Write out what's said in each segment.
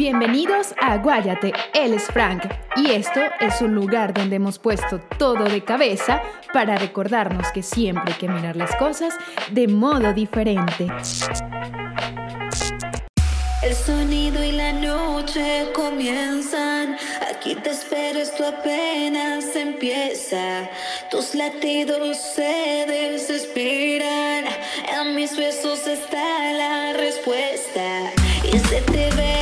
Bienvenidos a Guayate, él es Frank y esto es un lugar donde hemos puesto todo de cabeza para recordarnos que siempre hay que mirar las cosas de modo diferente. El sonido y la noche comienzan. Aquí te espero, esto apenas empieza. Tus latidos se desesperan. En mis besos está la respuesta. Y se te ve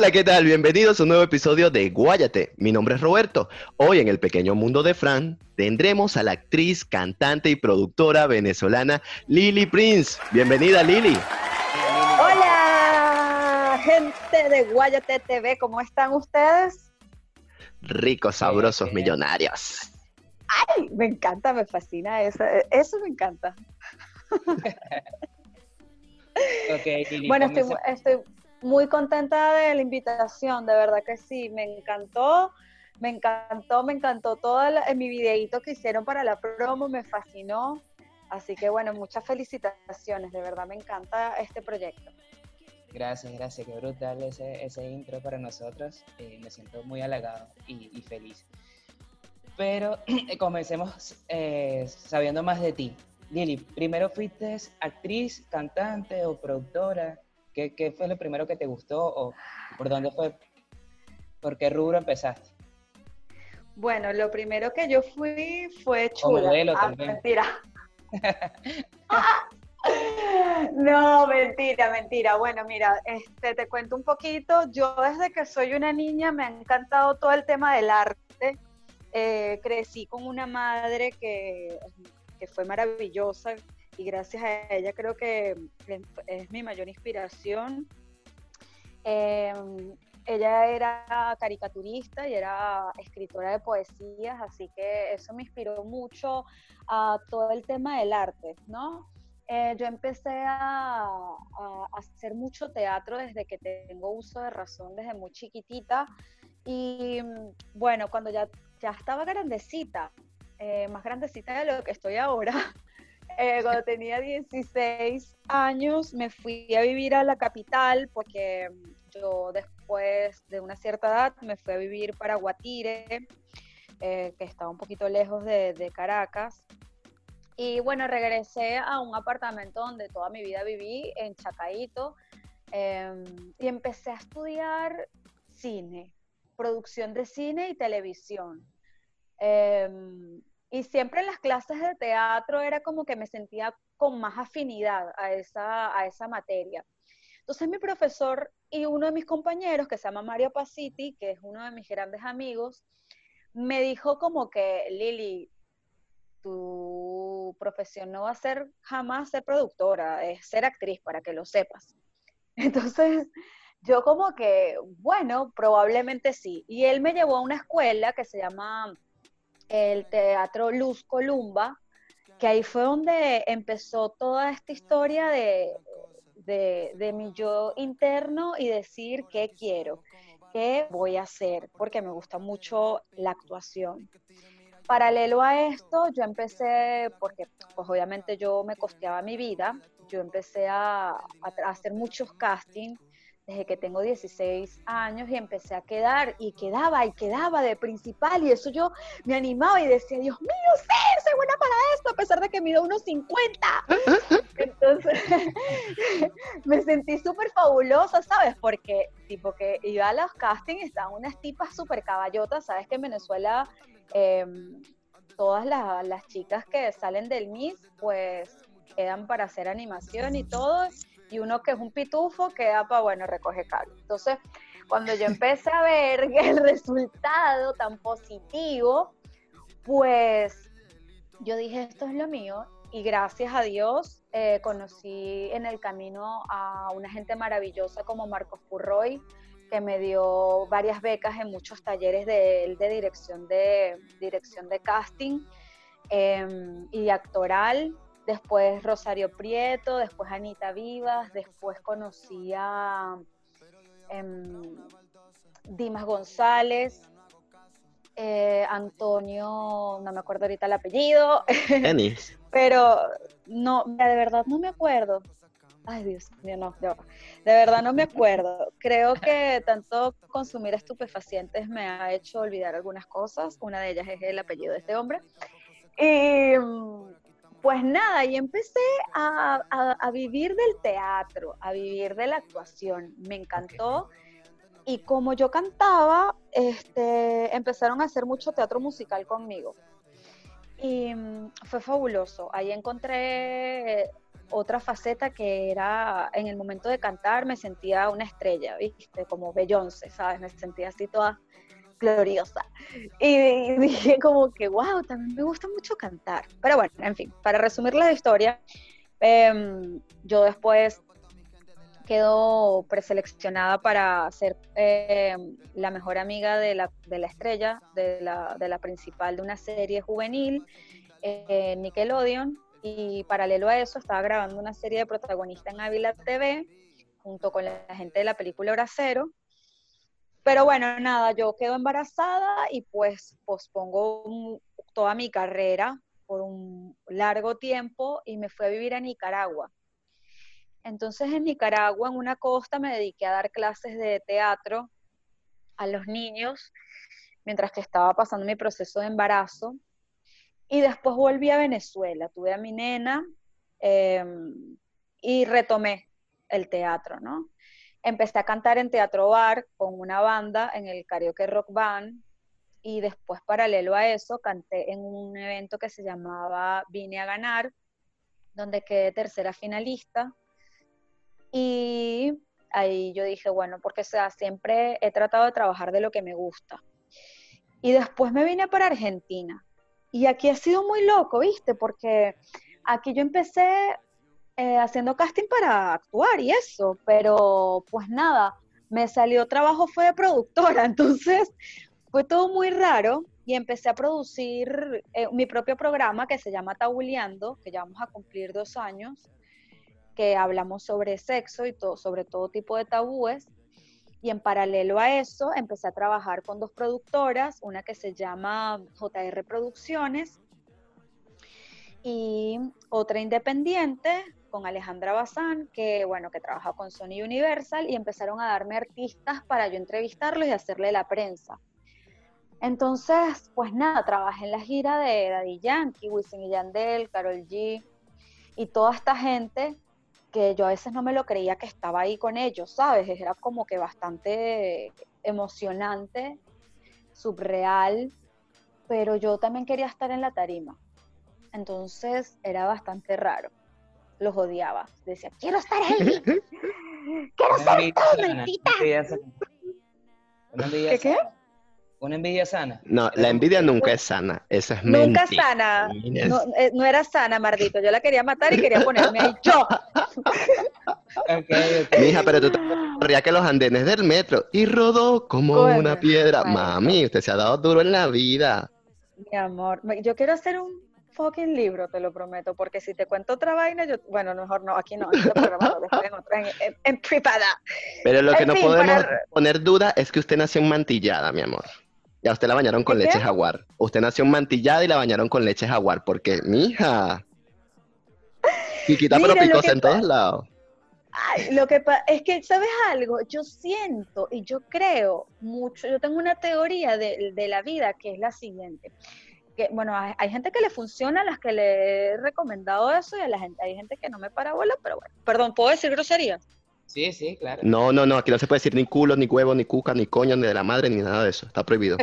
Hola, ¿qué tal? Bienvenidos a un nuevo episodio de Guayate. Mi nombre es Roberto. Hoy en el pequeño mundo de Fran tendremos a la actriz, cantante y productora venezolana Lili Prince. Bienvenida, Lili. Hola, gente de Guayate TV, ¿cómo están ustedes? Ricos, sabrosos, millonarios. Ay, me encanta, me fascina eso, eso me encanta. Ok, Lili, Bueno, estoy, estoy muy contenta de la invitación, de verdad que sí, me encantó, me encantó, me encantó todo en mi videíto que hicieron para la promo, me fascinó, así que bueno, muchas felicitaciones, de verdad me encanta este proyecto. Gracias, gracias, qué brutal ese, ese intro para nosotros. eh, me siento muy halagado y, y feliz. Pero comencemos eh, sabiendo más de ti. Lili, primero fuiste actriz, cantante o productora. ¿Qué, qué fue lo primero que te gustó o por dónde fue? ¿Por qué rubro empezaste? Bueno, lo primero que yo fui fue O chula. modelo Ah, también. mentira. No, mentira, mentira. Bueno, mira, este, te cuento un poquito. Yo desde que soy una niña me ha encantado todo el tema del arte. Eh, crecí con una madre que, que fue maravillosa y gracias a ella creo que es mi mayor inspiración. Eh, ella era caricaturista y era escritora de poesías, así que eso me inspiró mucho a todo el tema del arte, ¿no? Eh, yo empecé a, a hacer mucho teatro desde que tengo uso de razón, desde muy chiquitita. Y mm, bueno, cuando ya, ya estaba grandecita, eh, más grandecita de lo que estoy ahora, eh, cuando tenía 16 años me fui a vivir a la capital porque mm, yo después de una cierta edad me fui a vivir para Guatire, eh, que estaba un poquito lejos de, Caracas. Y bueno, regresé a un apartamento donde toda mi vida viví, en Chacaito, em, y empecé a estudiar cine, producción de cine y televisión. Em, y siempre en las clases de teatro era como que me sentía con más afinidad a esa, a esa materia. Entonces mi profesor y uno de mis compañeros, que se llama Mario Pasiti, que es uno de mis grandes amigos, me dijo como que, Lili, tu profesión no va a ser jamás ser productora, es ser actriz, para que lo sepas. Entonces, yo como que, bueno, probablemente sí. Y él me llevó a una escuela que se llama el Teatro Luz Columba, que ahí fue donde empezó toda esta historia de, de, de mi yo interno y decir qué quiero, qué voy a hacer, porque me gusta mucho la actuación. Paralelo a esto, yo empecé, porque pues obviamente yo me costeaba mi vida, yo empecé a, a hacer muchos castings desde que tengo 16 años y empecé a quedar y quedaba y quedaba de principal y eso yo me animaba y decía, Dios mío, sí, soy buena para esto, a pesar de que mido unos 50. Entonces me sentí súper fabulosa, ¿sabes? Porque tipo que iba a los castings, estaban unas tipas súper caballotas, ¿sabes? Que en Venezuela eh, todas las, las chicas que salen del Miss, pues quedan para hacer animación y todo, y uno que es un pitufo queda para, bueno, recoge cable. Entonces, cuando yo empecé a ver el resultado tan positivo, pues yo dije, esto es lo mío y gracias a Dios eh, conocí en el camino a una gente maravillosa como Marcos Purroy, que me dio varias becas en muchos talleres de, de dirección, de dirección de casting em, y actoral. Después Rosario Prieto, después Anita Vivas, después conocí a em, Dimas González, eh, Antonio, no me acuerdo ahorita el apellido. Pero no, de verdad no me acuerdo. Ay, Dios mío, no, de verdad no me acuerdo. Creo que tanto consumir estupefacientes me ha hecho olvidar algunas cosas. Una de ellas es el apellido de este hombre. Y pues nada, y empecé a, a vivir del teatro, a vivir de la actuación. Me encantó. Y como yo cantaba, este, empezaron a hacer mucho teatro musical conmigo. Y mm, fue fabuloso. Ahí encontré otra faceta que era, en el momento de cantar me sentía una estrella, ¿viste? Como Beyoncé, ¿sabes? Me sentía así toda gloriosa. Y dije como que, wow, también me gusta mucho cantar. Pero bueno, en fin, para resumir la historia, em, yo después quedó preseleccionada para ser eh, la mejor amiga de la, de la estrella, de la, de la, principal de una serie juvenil, eh, Nickelodeon, y paralelo a eso estaba grabando una serie de protagonista en Ávila TV, junto con la gente de la película Hora Cero. Pero bueno, nada, yo quedo embarazada y pues pospongo toda mi carrera por un largo tiempo y me fui a vivir a Nicaragua entonces en Nicaragua, en una costa, me dediqué a dar clases de teatro a los niños mientras que estaba pasando mi proceso de embarazo. Y después volví a Venezuela, tuve a mi nena em, y retomé el teatro, ¿no? Empecé a cantar en Teatro Bar con una banda en el Karaoke Rock Band y después paralelo a eso canté en un evento que se llamaba Vine a ganar, donde quedé tercera finalista y ahí yo dije, bueno, porque sea, siempre he tratado de trabajar de lo que me gusta. Y después me vine para Argentina. Y aquí ha sido muy loco, ¿viste? Porque aquí yo empecé eh, haciendo casting para actuar y eso, pero pues nada, me salió trabajo, fue de productora, entonces fue todo muy raro y empecé a producir eh, mi propio programa que se llama Tabuleando, que ya vamos a cumplir dos años, que hablamos sobre sexo y todo, sobre todo tipo de tabúes. Y en paralelo a eso, empecé a trabajar con dos productoras, una que se llama JR Producciones y otra independiente con Alejandra Bazán, que bueno, que trabaja con Sony Universal y empezaron a darme artistas para yo entrevistarlos y hacerle la prensa. Entonces, pues nada, trabajé en la gira de Daddy Yankee, Wisin y Yandel, Carol G y toda esta gente que yo a veces no me lo creía que estaba ahí con ellos, ¿sabes? Era como que bastante emocionante, subreal, pero yo también quería estar en la tarima. Entonces era bastante raro. Los odiaba. Decía, quiero estar ahí. quiero ser ¿Qué qué? ¿Una envidia sana? No, la envidia nunca es sana. Esa es Nunca sana. Eh, no, era sana, Mardito. Yo la quería matar y quería ponerme ahí yo. okay, Mija, pero tú te corría que los andenes del metro y rodó como una piedra. Mami, usted se ha dado duro en la vida. Mi amor, yo quiero hacer un fucking libro, te lo prometo, porque si te cuento otra vaina, yo, bueno, mejor no, aquí no, en este programa, en, otra, en, privada. Pero lo que no podemos poner duda es que usted nació en mantillada, mi amor. Ya usted la bañaron con leche jaguar. Usted nació mantillada y la bañaron con leche jaguar, porque, mija. Chiquita pero picosa en todos lados. Ay, lo que es que, ¿sabes algo? Yo siento y yo creo mucho, yo tengo una teoría de, la vida que es la siguiente. Que, bueno, hay, gente que le funciona, a las que le he recomendado eso y a la gente, hay gente que no me para bola, pero bueno, perdón, ¿puedo decir groserías? Sí, sí, claro. No, no, no, aquí no se puede decir ni culo, ni huevo, ni cuca, ni coño, ni de la madre, ni nada de eso. Está prohibido.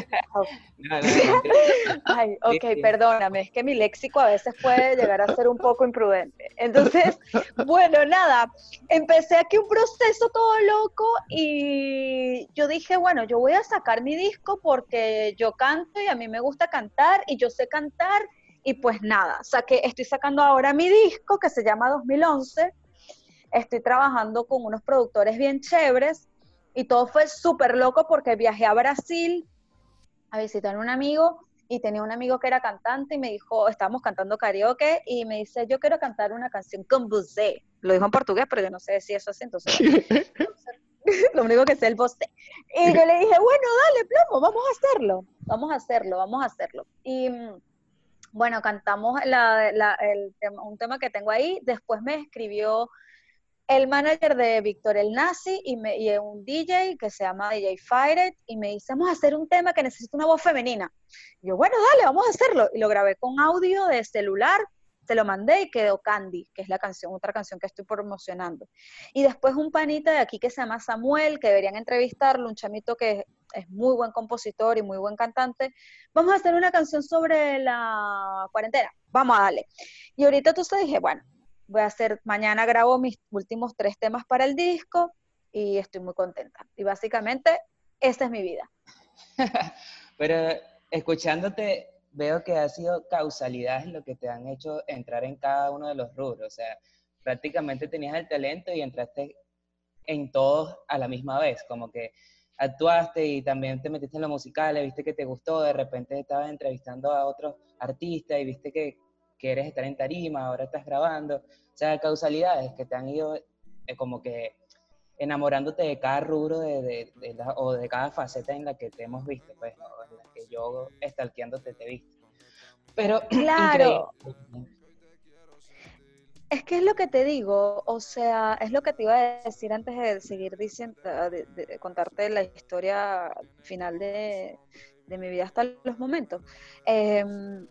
Ay, ok, perdóname, es que mi léxico a veces puede llegar a ser un poco imprudente. Entonces, bueno, nada, empecé aquí un proceso todo loco y yo dije, bueno, yo voy a sacar mi disco porque yo canto y a mí me gusta cantar y yo sé cantar y pues nada, saqué, estoy sacando ahora mi disco que se llama 2011, estoy trabajando con unos productores bien chéveres y todo fue súper loco porque viajé a Brasil a visitar a un amigo y tenía un amigo que era cantante y me dijo, estábamos cantando karaoke y me dice, yo quiero cantar una canción con você. Lo dijo en portugués, pero yo no sé si eso es entonces lo único que sé el voz. Y yo le dije, bueno, dale, plomo, vamos a hacerlo, vamos a hacerlo, vamos a hacerlo. Y mm, bueno, cantamos un tema que tengo ahí, después me escribió el manager de Víctor El Nazi y, me, y un DJ que se llama DJ Fire y me dice, vamos a hacer un tema que necesita una voz femenina. Yo, bueno, dale, vamos a hacerlo. Y lo grabé con audio de celular, te lo mandé y quedó Candy, que es la canción, otra canción que estoy promocionando. Y después un panita de aquí que se llama Samuel, que deberían entrevistarlo, un chamito que es muy buen compositor y muy buen cantante. Vamos a hacer una canción sobre la cuarentena. Vamos a darle. Y ahorita tú te dije, bueno, voy a hacer, mañana grabo mis últimos tres temas para el disco y estoy muy contenta. Y básicamente, esta es mi vida. Pero escuchándote, veo que ha sido causalidad lo que te han hecho entrar en cada uno de los rubros. O sea, prácticamente tenías el talento y entraste en todos a la misma vez, como que actuaste y también te metiste en lo musical, viste que te gustó, de repente estabas entrevistando a otros artistas y viste que quieres estar en tarima, ahora estás grabando. O sea, causalidades que te han ido eh, como que enamorándote de cada rubro de, o de cada faceta en la que te hemos visto, pues, en la que yo estalqueándote te he visto. Pero, claro. Es que es lo que te digo, o sea, es lo que te iba a decir antes de seguir diciendo, de, contarte la historia final de, mi vida hasta los momentos. Em,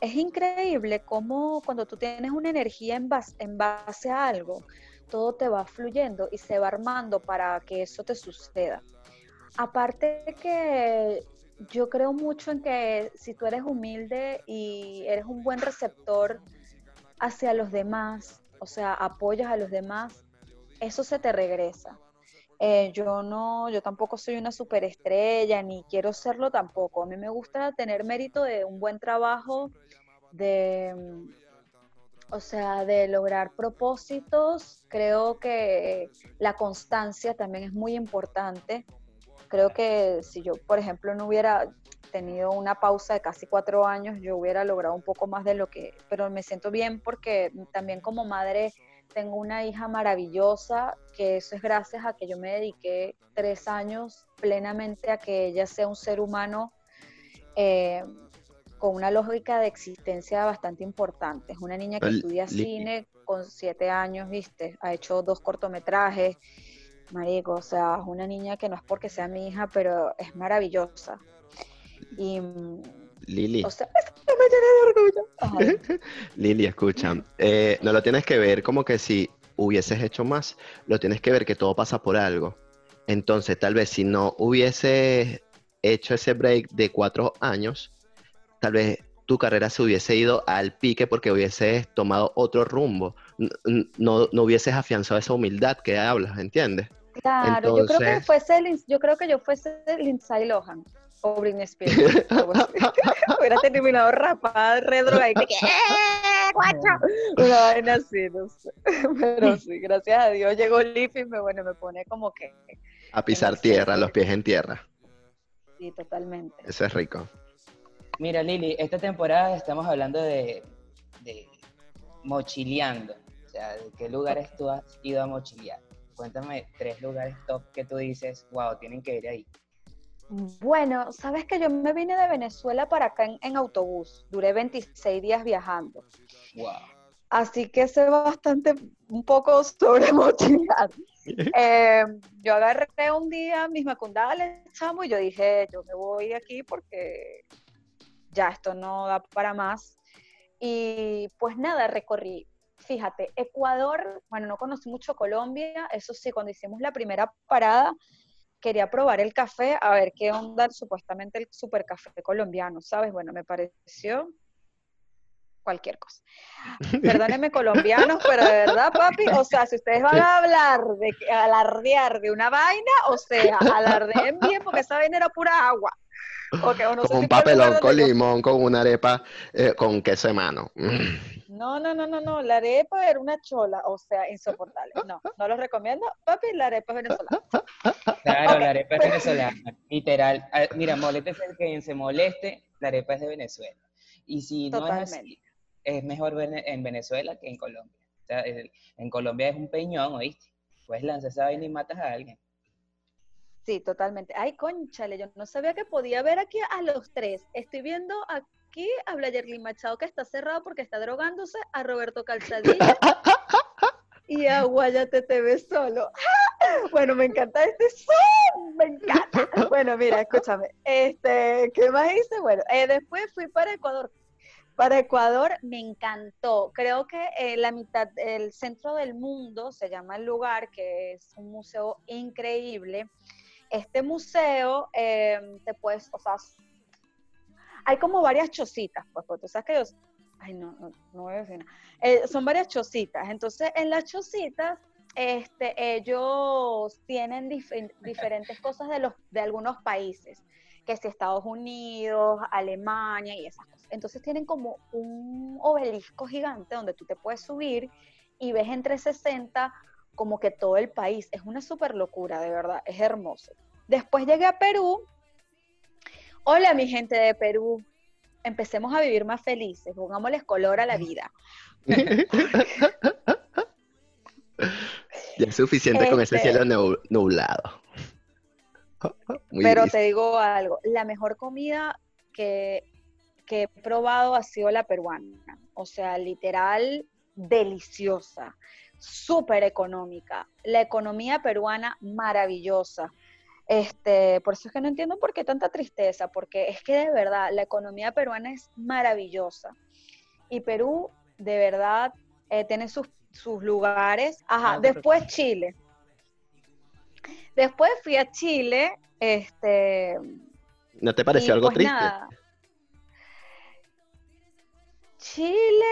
es increíble cómo cuando tú tienes una energía en base, en base a algo, todo te va fluyendo y se va armando para que eso te suceda. Aparte de que yo creo mucho en que si tú eres humilde y eres un buen receptor hacia los demás, o sea, apoyas a los demás, eso se te regresa. Eh, yo no, yo tampoco soy una superestrella, ni quiero serlo tampoco. A mí me gusta tener mérito de un buen trabajo, de, mm, o sea, de lograr propósitos. Creo que la constancia también es muy importante. Creo que si yo, por ejemplo, no hubiera tenido una pausa de casi cuatro años, yo hubiera logrado un poco más de lo que, pero me siento bien porque también como madre tengo una hija maravillosa, que eso es gracias a que yo me dediqué tres años plenamente a que ella sea un ser humano eh, con una lógica de existencia bastante importante. Es una niña que estudia cine con siete años, viste, ha hecho dos cortometrajes, marico, o sea, es una niña que no es porque sea mi hija, pero es maravillosa. Y Lili. O sea, me de orgullo. Lili, escucha, eh, no lo tienes que ver como que si hubieses hecho más, lo tienes que ver que todo pasa por algo. Entonces, tal vez si no hubieses hecho ese break de cuatro años, tal vez tu carrera se hubiese ido al pique porque hubieses tomado otro rumbo. No, no, hubieses afianzado esa humildad que hablas, ¿entiendes? Claro, yo creo que fuese el, yo creo que yo fuese Lindsay Lohan o Britney Spears. Hubiera terminado rapada, redroga y que ¡eh, guacho! Una vaina así, no sé. Pero sí, gracias a Dios llegó Leaf y me, bueno, me pone como que... A pisar tierra, los pies en tierra. Sí, totalmente. Eso es rico. Mira, Lili, esta temporada estamos hablando de, de mochileando. O sea, ¿de qué lugares tú has ido a mochilear? Cuéntame tres lugares top que tú dices, wow, tienen que ir ahí. Bueno, sabes que yo me vine de Venezuela para acá en, autobús. Duré 26 días viajando. Wow. Así que sé bastante, un poco sobre mochilar. Eh, yo agarré un día mis macundales, chamo, y yo dije, yo me voy aquí porque ya esto no da para más. Y pues nada, recorrí. Fíjate, Ecuador, bueno, no conocí mucho Colombia, eso sí, cuando hicimos la primera parada, quería probar el café, a ver qué onda supuestamente el super café colombiano, ¿sabes? Bueno, me pareció cualquier cosa. Perdónenme colombianos, pero de verdad, papi, o sea, si ustedes van a hablar de alardear de una vaina, o sea, alardeen bien porque esa vaina era pura agua. Con un papelón con limón, con una arepa eh, con queso de mano. No, no, no, no, no, la arepa era una chola, o sea, insoportable. No, no lo recomiendo. Papi, la arepa es venezolana. Claro, la arepa es venezolana, literal. Ah, mira, moleste el que se moleste, la arepa es de Venezuela. Y si no es así, es mejor en Venezuela que en Colombia. O sea, en Colombia es un peñón, ¿oíste? Pues lanzas esa vaina y matas a alguien. Sí, totalmente. Ay, conchale, yo no sabía que podía ver aquí a los tres. Estoy viendo aquí a Blayerly Machado que está cerrado porque está drogándose, a Roberto Calzadilla y a Guayate TV solo. Bueno, me encanta este son, me encanta. Bueno, mira, escúchame. Este, ¿qué más hice? Bueno, eh, después fui para Ecuador. Para Ecuador me encantó. Creo que eh, la mitad, el centro del mundo se llama el lugar, que es un museo increíble. Este museo, em, te puedes, o sea, hay como varias chocitas, pues, porque tú sabes que yo, ay, no, no, no voy a decir nada. Eh, son varias chocitas. Entonces, en las chocitas, este, ellos tienen diferentes cosas de, los, de algunos países, que es Estados Unidos, Alemania y esas cosas. Entonces tienen como un obelisco gigante donde tú te puedes subir y ves entre 60 como que todo el país. Es una súper locura, de verdad, es hermoso. Después llegué a Perú. Hola, mi gente de Perú. Empecemos a vivir más felices, pongámosles color a la vida. ya es suficiente con ese este cielo nublado. pero te digo algo, la mejor comida que, que he probado ha sido la peruana. O sea, literal, deliciosa, súper económica. La economía peruana maravillosa. Este, por eso es que no entiendo por qué tanta tristeza, porque es que de verdad la economía peruana es maravillosa. Y Perú, de verdad, eh, tiene sus, sus, lugares. Ajá, ah, después Chile. Después fui a Chile, este... ¿No te pareció algo pues triste? Chile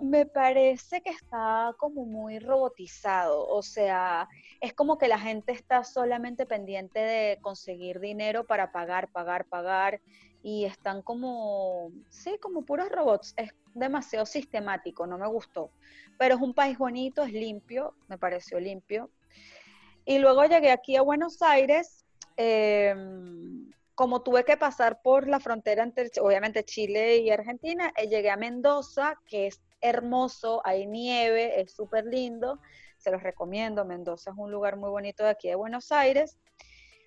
me parece que está como muy robotizado, o sea, es como que la gente está solamente pendiente de conseguir dinero para pagar, pagar, pagar, y están como, sí, como puros robots, es demasiado sistemático, no me gustó, pero es un país bonito, es limpio, me pareció limpio. Y luego llegué aquí a Buenos Aires, eh, como tuve que pasar por la frontera entre, obviamente, Chile y Argentina, eh, llegué a Mendoza, que es hermoso, hay nieve, es súper lindo, se los recomiendo, Mendoza es un lugar muy bonito de aquí de Buenos Aires.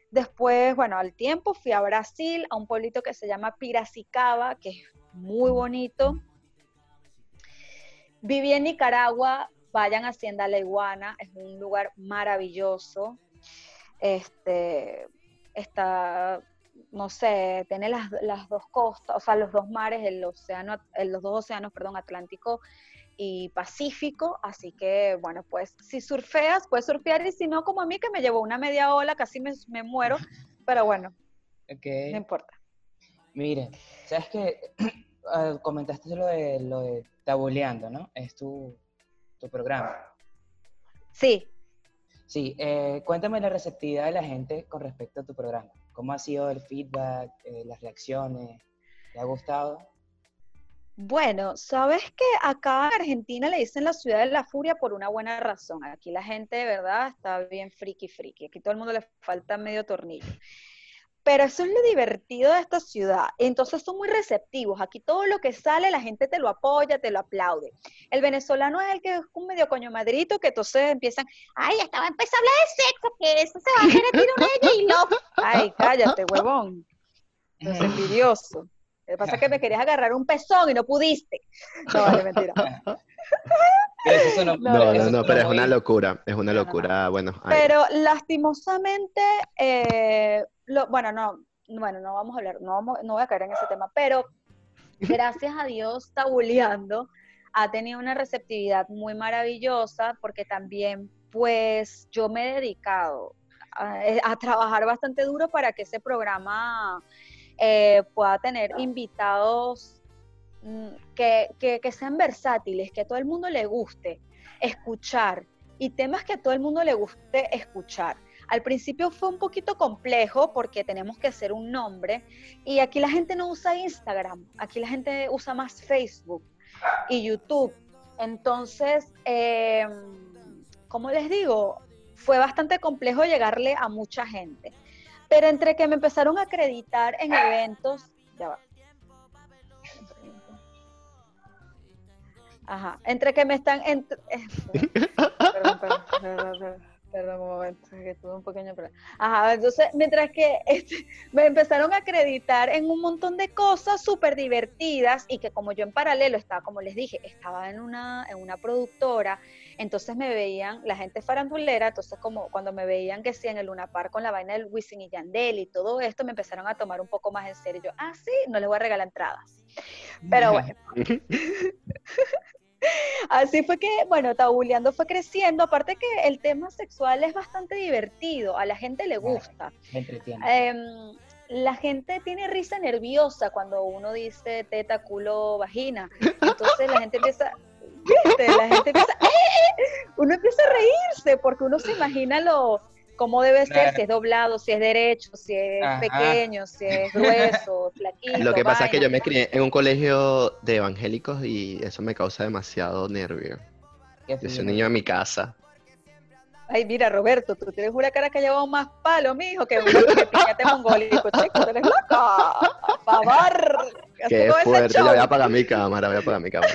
Después, bueno, al tiempo fui a Brasil, a un pueblito que se llama Piracicaba, que es muy bonito. Viví en Nicaragua, vayan a Hacienda La Iguana, es un lugar maravilloso. Este, está no sé, tiene las, dos costas, o sea, los dos mares, el océano, los dos océanos, perdón, Atlántico y Pacífico, así que, bueno, pues si surfeas, puedes surfear, y si no, como a mí, que me llevó una media ola, casi me, muero, pero bueno, no importa. Mire, sabes que ah, comentaste lo de, lo de Tabuleando, ¿no? Es tu, tu programa. Sí. Sí, eh, cuéntame la receptividad de la gente con respecto a tu programa. ¿Cómo ha sido el feedback, eh, las reacciones? ¿Te ha gustado? Bueno, sabes que acá en Argentina le dicen la ciudad de la furia por una buena razón. Aquí la gente de verdad está bien friki friki. Aquí todo el mundo le falta medio tornillo. Pero eso es lo divertido de esta ciudad. Entonces son muy receptivos. Aquí todo lo que sale, la gente te lo apoya, te lo aplaude. El venezolano es el que es un medio coño madrito que entonces empiezan, ay, estaba empezando a hablar de sexo, que eso se va a hacer el tiro. Ay, cállate, huevón. Es envidioso. Lo que pasa es que me querías agarrar un pezón y no pudiste. No, vale, mentira. no, no, no, pero es una locura, es una locura, bueno. Pero lastimosamente, eh, bueno, no, bueno, no vamos a hablar, no, vamos, no voy a caer en ese tema, pero gracias a Dios, Tabuleando ha tenido una receptividad muy maravillosa porque también, pues, yo me he dedicado a, eh, trabajar bastante duro para que ese programa eh, pueda tener invitados mm, que, que, sean versátiles, que a todo el mundo le guste escuchar y temas que a todo el mundo le guste escuchar. Al principio fue un poquito complejo porque tenemos que hacer un nombre y aquí la gente no usa Instagram, aquí la gente usa más Facebook y YouTube. Entonces, eh, como les digo, fue bastante complejo llegarle a mucha gente. Pero entre que me empezaron a acreditar en eventos, ya va. Ajá, entre que me están... perdón, perdón, perdón, perdón, un momento, que tuve un pequeño problema. Ajá, entonces, mientras que este, me empezaron a acreditar en un montón de cosas súper divertidas y que como yo en paralelo estaba, como les dije, estaba en una, en una productora, entonces me veían, la gente farandulera, entonces como cuando me veían que sí en el Luna Park con la vaina del Wisin y Yandel y todo esto, me empezaron a tomar un poco más en serio. Yo, ah, sí, no les voy a regalar entradas. Pero bueno. Así fue que, bueno, Tabuleando fue creciendo, aparte que el tema sexual es bastante divertido, a la gente le gusta. Eh, la gente tiene risa nerviosa cuando uno dice teta, culo, vagina. Entonces la gente empieza, ¿viste? La gente empieza, ¡eh! uno empieza a reírse porque uno se imagina lo, cómo debe ser, si es doblado, si es derecho, si es pequeño, si es grueso, flaquito. Lo que pasa es que yo me crié en un colegio de evangélicos y eso me causa demasiado nervio. Yo soy un niño en mi casa. Ay, mira, Roberto, tú tienes una cara que ha llevado más palo, mijo, que piñate mongólico, chico, tú eres loca. Pavar. Qué fuerte, ya voy a apagar mi cámara, voy a apagar mi cámara.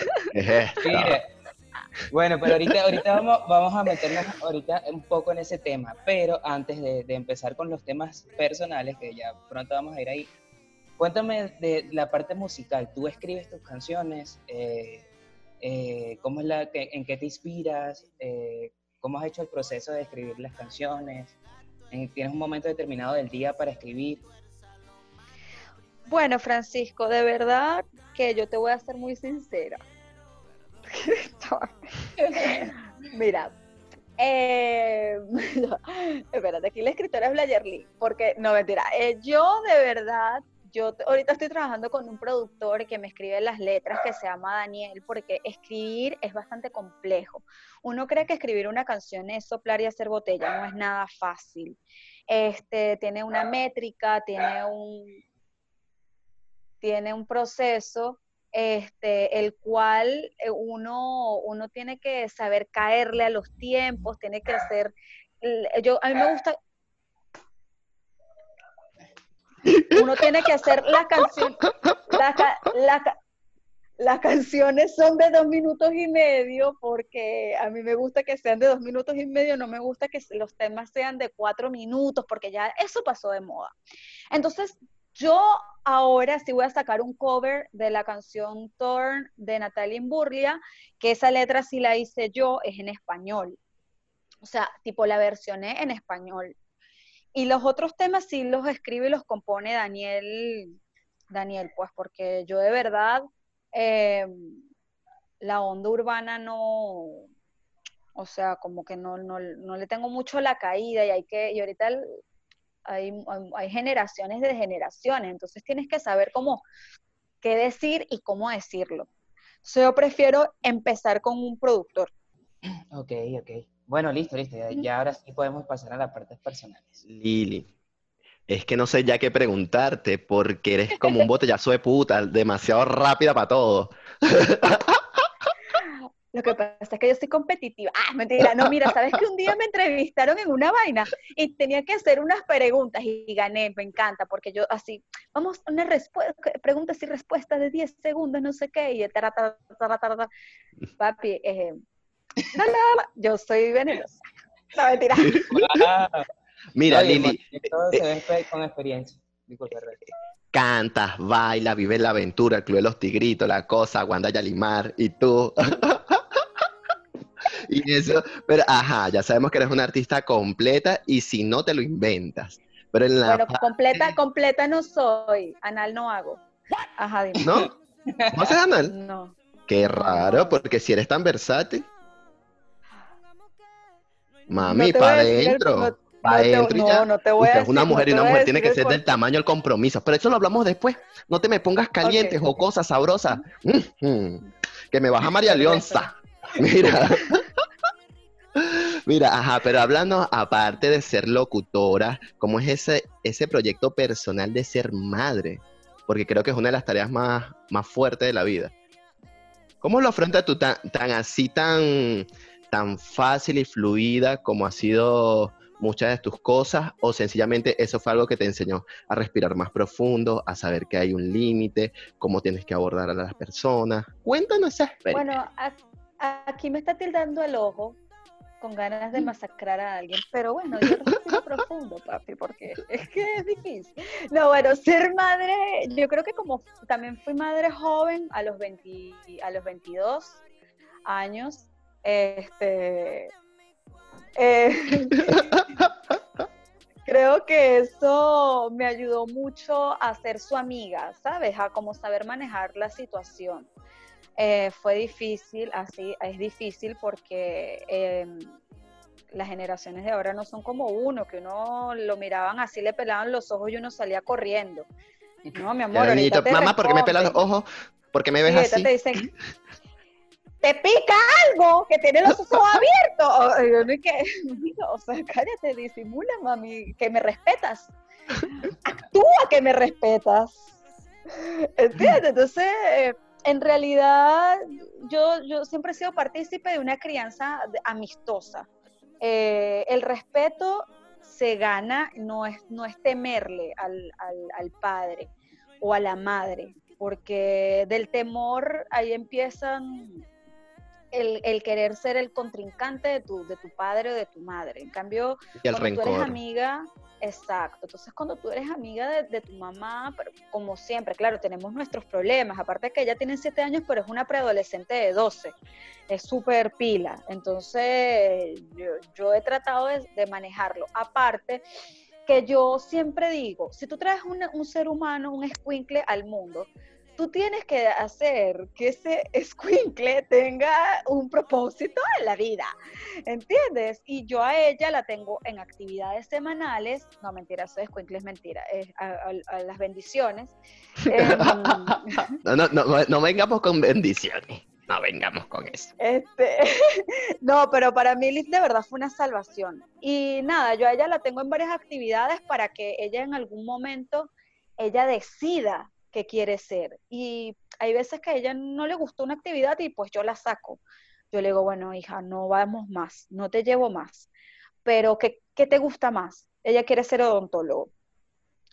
¿Qué bueno, pero ahorita, vamos, a meternos ahorita un poco en ese tema, pero antes de, empezar con los temas personales, que ya pronto vamos a ir ahí, cuéntame de la parte musical. ¿Tú escribes tus canciones? Eh, eh, ¿Cómo es la, en qué te inspiras? Eh, ¿Cómo has hecho el proceso de escribir las canciones? ¿Tienes un momento determinado del día para escribir? Bueno, Francisco, de verdad que yo te voy a ser muy sincera. Mira, eh, espérate, aquí la escritora es Blayerly, porque no mentira, eh, yo de verdad, yo ahorita estoy trabajando con un productor que me escribe las letras que se llama Daniel, porque escribir es bastante complejo. Uno cree que escribir una canción es soplar y hacer botella, no es nada fácil. Este, tiene una métrica, tiene un, tiene un proceso este, el cual eh, uno, uno tiene que saber caerle a los tiempos, tiene que hacer, yo, a mí me gusta, uno tiene que hacer la canción, las canciones son de dos minutos y medio porque a mí me gusta que sean de dos minutos y medio, no me gusta que los temas sean de cuatro minutos porque ya eso pasó de moda. Entonces, yo ahora sí voy a sacar un cover de la canción Torn de Natalia Imburlia, que esa letra sí la hice yo, es en español. O sea, tipo la versioné en español. Y los otros temas sí los escribe y los compone Daniel, Daniel, pues porque yo de verdad eh, la onda urbana no, o sea, como que no, no, no, le tengo mucho la caída y hay que, y ahorita el, hay, generaciones de generaciones, entonces tienes que saber cómo, qué decir y cómo decirlo. yo prefiero empezar con un productor. Ok, ok. Bueno, listo, listo. Ya, ahora sí podemos pasar a las partes personales. Lili, es que no sé ya qué preguntarte porque eres como un botellazo de puta, demasiado rápida para todo. Lo que pasa es que yo soy competitiva. Ah, mentira, no, mira, sabes que un día me entrevistaron en una vaina y tenía que hacer unas preguntas y gané, me encanta, porque yo así, vamos, una preguntas y respuestas de 10 segundos, no sé qué, y tar, papi, eh, yo soy venenosa. No, mentira. Mira, Lili. Todo se ve con experiencia. Disculpe, cantas, baila, vive la aventura, el Club de los Tigritos, la cosa, Wanda Yalimar y tú. y eso, pero ajá, ya sabemos que eres una artista completa y si no te lo inventas. Pero en la bueno, completa, completa no soy, anal no hago. Ajá, dime. ¿No? ¿No haces anal? No. Qué raro, porque si eres tan versátil. Mami, para adentro. Para adentro no, ya. No te voy a decir, una mujer y una mujer tiene que ser del tamaño del compromiso. Pero eso lo hablamos después. No te me pongas calientes o cosas sabrosas. que me baja María Leonza. Mira. Mira, ajá, pero hablando aparte de ser locutora, ¿cómo es ese, ese proyecto personal de ser madre? Porque creo que es una de las tareas más, más fuertes de la vida. ¿Cómo lo afrontas tú tan, así, tan, tan fácil y fluida como ha sido muchas de tus cosas o sencillamente eso fue algo que te enseñó a respirar más profundo, a saber que hay un límite, cómo tienes que abordar a las personas. Cuéntanos esa experiencia. Bueno, aquí me está tildando el ojo con ganas de masacrar a alguien, pero bueno, yo respiro profundo, papi, porque es que es difícil. No, bueno, ser madre, yo creo que como también fui madre joven a los, 20, a los 22 años, este, eh, creo que eso me ayudó mucho a ser su amiga, ¿sabes? A como saber manejar la situación. Eh, fue difícil, así es difícil porque em, las generaciones de ahora no son como uno, que uno lo miraban así, le pelaban los ojos y uno salía corriendo. No, mi amor, mamá, ¿por qué me pelas los ojos? ¿Por qué me ves así? Te dicen, te pica algo, que tiene los ojos abiertos. O, sea, cállate, disimula, mami, que me respetas. Actúa que me respetas. ¿Entiendes? Entonces, en realidad, yo, yo siempre he sido partícipe de una crianza amistosa. Eh, el respeto se gana, no es, no es temerle al, al padre o a la madre, porque del temor ahí empiezan el, querer ser el contrincante de tu, de tu padre o de tu madre. En cambio, cuando tú eres amiga, exacto. Entonces, cuando tú eres amiga de, tu mamá, pero como siempre, claro, tenemos nuestros problemas. Aparte que ella tiene 7 años, pero es una preadolescente de 12. Es súper pila. Entonces, yo, he tratado de, manejarlo. Aparte, que yo siempre digo, si tú traes un ser humano, un escuincle al mundo, tú tienes que hacer que ese escuincle tenga un propósito en la vida, ¿entiendes? Y yo a ella la tengo en actividades semanales, no mentira, eso escuincle es mentira, es a, las bendiciones. Em, no, no, no, no vengamos con bendiciones. No vengamos con eso. Este, no, pero para mí de verdad fue una salvación. Y nada, yo a ella la tengo en varias actividades para que ella en algún momento, ella decida que quiere ser. Y hay veces que a ella no le gustó una actividad y pues yo la saco. Yo le digo, bueno, hija, no vamos más, no te llevo más. Pero, ¿qué, qué te gusta más? Ella quiere ser odontólogo.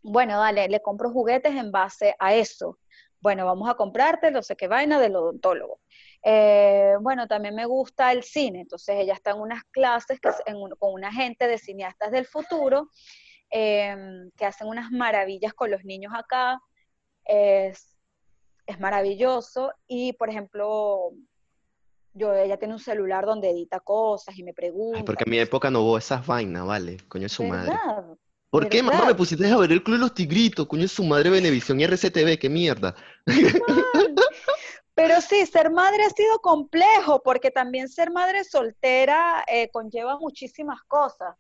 Bueno, dale, le compro juguetes en base a eso. Bueno, vamos a comprarte no sé qué vaina del odontólogo. Eh, bueno, también me gusta el cine, entonces ella está en unas clases con una gente de cineastas del futuro em, que hacen unas maravillas con los niños acá es, es maravilloso y, por ejemplo, yo, ella tiene un celular donde edita cosas y me pregunta. porque en mi época no hubo esas vainas, ¿vale? Coño es su madre. ¿Por qué, mamá, me pusiste a ver el Club de los Tigritos? Coño es su madre, Benevisión y RCTV, qué mierda. Pero sí, ser madre ha sido complejo, porque también ser madre soltera eh, conlleva muchísimas cosas.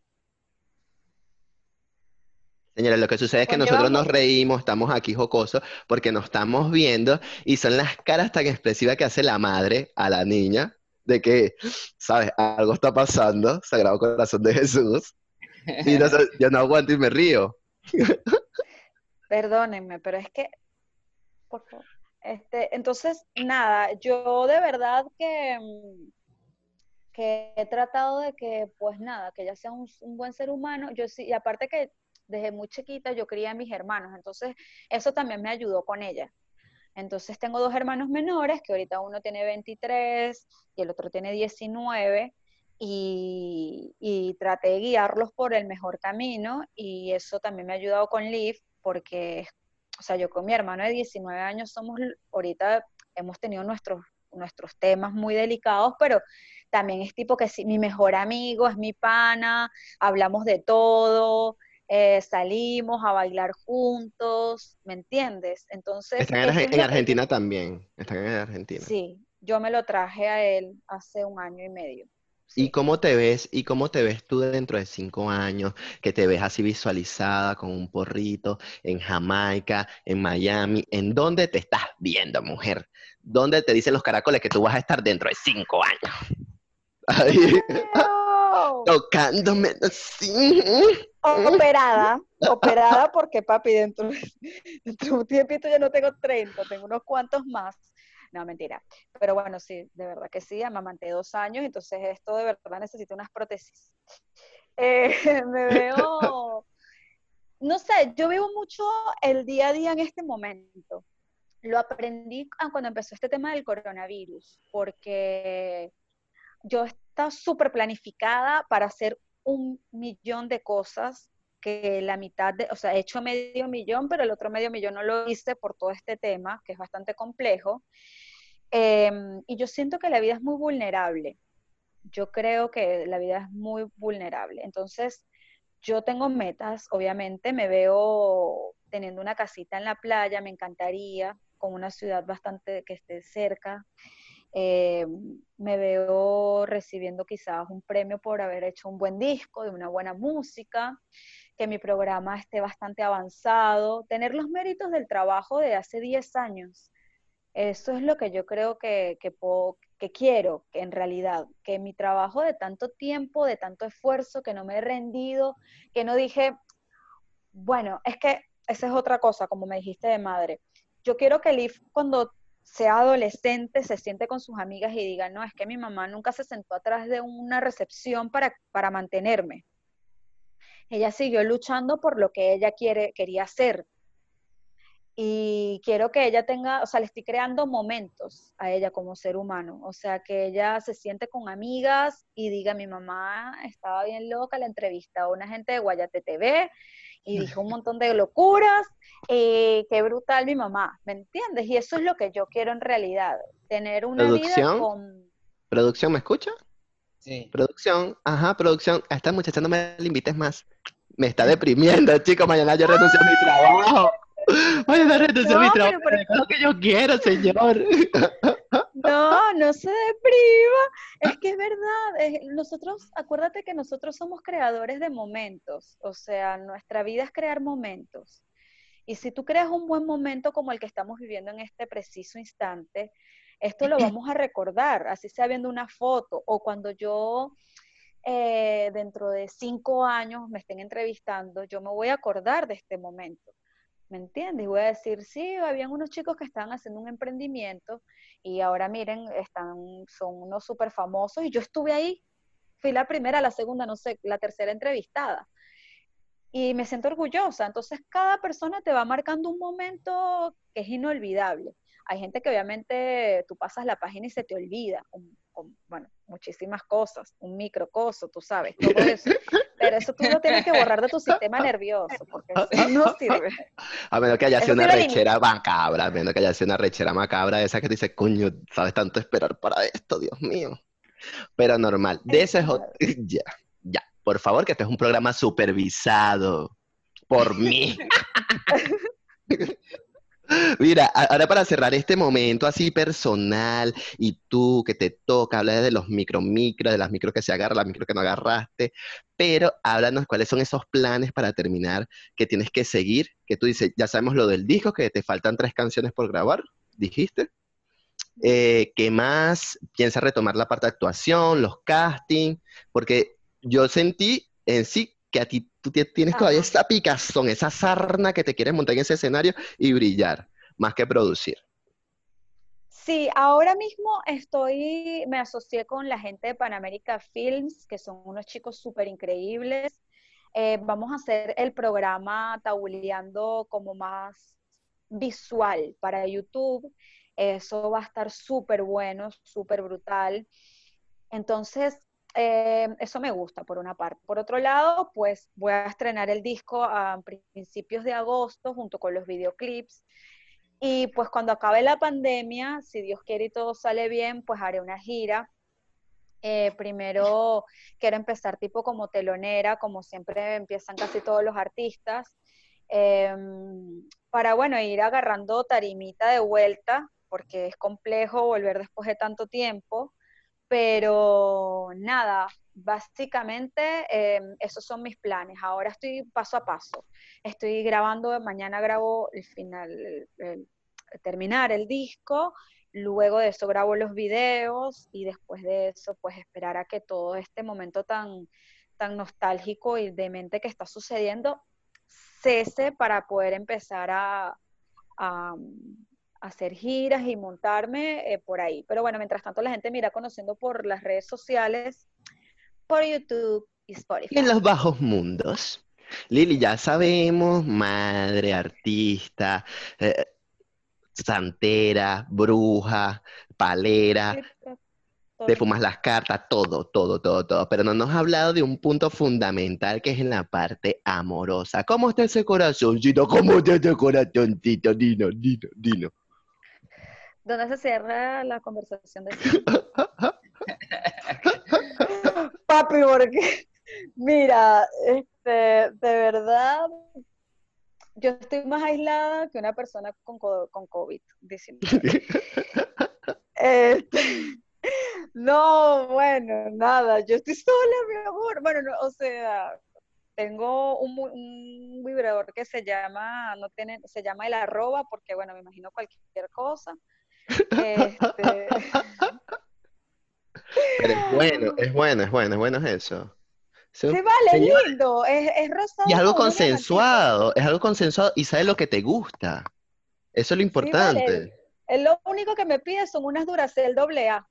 Señora, lo que sucede es que nosotros nos reímos, estamos aquí jocosos, porque nos estamos viendo y son las caras tan expresivas que hace la madre a la niña de que, ¿sabes? Algo está pasando, Sagrado Corazón de Jesús, y yo no aguanto y me río. Perdónenme, pero es que, por favor. Este, entonces, nada, yo de verdad que, que he tratado de que, pues nada, que ella sea un, un buen ser humano. Yo sí, y aparte que desde muy chiquita yo quería a mis hermanos, entonces eso también me ayudó con ella. Entonces tengo dos hermanos menores, que ahorita uno tiene 23 y el otro tiene 19, y, y traté de guiarlos por el mejor camino, y eso también me ha ayudado con Liv, porque, o sea, yo con mi hermano de 19 años somos, ahorita hemos tenido nuestros, nuestros temas muy delicados, pero también es tipo que sí, mi mejor amigo, es mi pana, hablamos de todo, eh, salimos a bailar juntos, ¿me entiendes? Entonces... Están en, Argentina también, están en Argentina. Sí, yo me lo traje a él hace un año y medio. ¿Y cómo te ves? ¿Y cómo te ves tú dentro de cinco años? Que te ves así visualizada con un porrito en Jamaica, en Miami. ¿En dónde te estás viendo, mujer? ¿Dónde te dicen los caracoles que tú vas a estar dentro de cinco años? Ahí. Tocándome así. Operada, operada porque papi, dentro, dentro de un tiempito ya no tengo 30, tengo unos cuantos más. No, mentira. Pero bueno, sí, de verdad que sí, amamanté dos años, entonces esto de verdad necesita unas prótesis. Eh, me veo, no sé, yo vivo mucho el día a día en este momento. Lo aprendí cuando empezó este tema del coronavirus, porque yo estaba súper planificada para hacer un millón de cosas que la mitad de, o sea, he hecho medio millón, pero el otro medio millón no lo hice por todo este tema, que es bastante complejo. Em, y yo siento que la vida es muy vulnerable. Yo creo que la vida es muy vulnerable. Entonces, yo tengo metas, obviamente, me veo teniendo una casita en la playa, me encantaría, con una ciudad bastante que esté cerca. Eh, me veo recibiendo quizás un premio por haber hecho un buen disco, de una buena música, que mi programa esté bastante avanzado, tener los méritos del trabajo de hace 10 años. Eso es lo que yo creo que, que, quiero, que en realidad, que mi trabajo de tanto tiempo, de tanto esfuerzo, que no me he rendido, que no dije, bueno, es que esa es otra cosa, como me dijiste de madre. Yo quiero que Liv cuando sea adolescente, se siente con sus amigas y diga, no, es que mi mamá nunca se sentó atrás de una recepción para, para mantenerme. Ella siguió luchando por lo que ella quiere, quería hacer. Y quiero que ella tenga, o sea, le estoy creando momentos a ella como ser humano. O sea, que ella se siente con amigas y diga, mi mamá estaba bien loca, la entrevista a una gente de Guayate TV y dijo un montón de locuras, eh, qué brutal mi mamá, ¿me entiendes? Y eso es lo que yo quiero en realidad, tener una vida con... ¿Producción me escucha? Sí. Producción, ajá, producción, a esta muchacha no me la invites más. Me está deprimiendo, chicos, mañana yo renuncio a mi trabajo. Mañana renuncio a mi trabajo, es lo que yo quiero, señor. No, no se deprima. Es que es verdad. nosotros, acuérdate que nosotros somos creadores de momentos. O sea, nuestra vida es crear momentos. Y si tú creas un buen momento como el que estamos viviendo en este preciso instante, esto lo vamos a recordar, así sea viendo una foto o cuando yo eh, dentro de cinco años me estén entrevistando, yo me voy a acordar de este momento. ¿Me entiendes? Voy a decir, sí, habían unos chicos que estaban haciendo un emprendimiento y ahora miren, están, son unos súper famosos y yo estuve ahí, fui la primera, la segunda, no sé, la tercera entrevistada. Y me siento orgullosa. Entonces, cada persona te va marcando un momento que es inolvidable. Hay gente que obviamente tú pasas la página y se te olvida, bueno, muchísimas cosas, un microcoso, tú sabes, todo eso. Pero eso tú lo tienes que borrar de tu sistema nervioso, porque eso no sirve. A menos que haya sido una rechera macabra, a menos que haya sido una rechera macabra, esa que te dice, coño, sabes tanto esperar para esto, Dios mío. Pero normal, de ese ya, ya, por favor, que este es un programa supervisado por mí. Mira, ahora para cerrar este momento así personal y tú que te toca, hablar de los micro micro, de las micro que se agarran, las micro que no agarraste, pero háblanos cuáles son esos planes para terminar que tienes que seguir, que tú dices, ya sabemos lo del disco, que te faltan tres canciones por grabar, dijiste. Eh, ¿Qué más? ¿Piensas retomar la parte de actuación, los castings? Porque yo sentí en sí que a ti tú tienes todavía esa picazón, esa sarna que te quieres montar en ese escenario y brillar, más que producir. Sí, ahora mismo estoy, me asocié con la gente de Panamérica Films, que son unos chicos súper increíbles. Eh, vamos a hacer el programa tabuleando como más visual para YouTube. Eso va a estar súper bueno, súper brutal. Entonces, eh, eso me gusta por una parte. Por otro lado, pues voy a estrenar el disco a principios de agosto junto con los videoclips. Y pues cuando acabe la pandemia, si Dios quiere y todo sale bien, pues haré una gira. Eh, primero quiero empezar tipo como telonera, como siempre empiezan casi todos los artistas, em, para bueno, ir agarrando tarimita de vuelta, porque es complejo volver después de tanto tiempo. Pero nada, básicamente em, esos son mis planes. Ahora estoy paso a paso. Estoy grabando, mañana grabo el final, terminar el disco luego de eso grabo los videos y después de eso pues esperar a que todo este momento tan, tan nostálgico y demente que está sucediendo cese para poder empezar a, hacer giras y montarme eh, por ahí. Pero bueno, mientras tanto la gente me irá conociendo por las redes sociales, por YouTube y Spotify. Y en los bajos mundos. Lili, ya sabemos, madre, artista, eh, santera, bruja, palera, te fumas las cartas, todo, todo, todo, todo. Pero no nos ha hablado de un punto fundamental que es en la parte amorosa. ¿Cómo está ese corazoncito? ¿Cómo está ese corazoncito? Dino, dino, dino. ¿Dónde se cierra la conversación de Papi, porque, mira, este, de verdad, yo estoy más aislada que una persona con, con COVID, este, no, bueno, nada, yo estoy sola, mi amor. Bueno, no, o sea, tengo un, vibrador que se llama, no tiene, se llama el arroba, porque bueno, me imagino cualquier cosa. Este... Pero es bueno, es bueno, es bueno, es bueno eso. Sí, vale, lindo, es, es rosado. Y es algo consensuado, es algo consensuado y sabes lo que te gusta. Eso es lo importante. Es lo único que me pide son unas Duracell AA.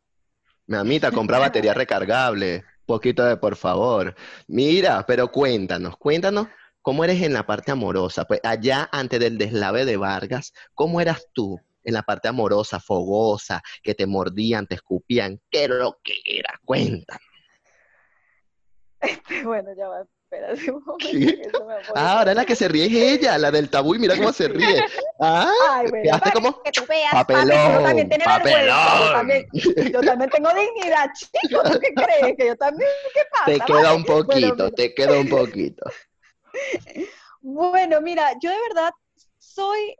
Mamita, compra batería recargable. Poquito de por favor. Mira, pero cuéntanos, cuéntanos cómo eres en la parte amorosa. Pues allá antes del deslave de Vargas, ¿cómo eras tú en la parte amorosa, fogosa, que te mordían, te escupían? ¿Qué era lo que era? Cuéntanos. Este, bueno, ya va, espérate un momento. Ah, ahora la que se ríe es ella, la del tabú, y mira cómo se ríe. Ah, Ay, bueno, hace como que tú veas, papelón, yo también tengo papelón. Yo también, yo también tengo dignidad, chico, ¿tú qué crees? Que yo también, ¿qué pasa? Te queda un poquito, bueno, te queda un poquito. Bueno, mira, yo de verdad soy,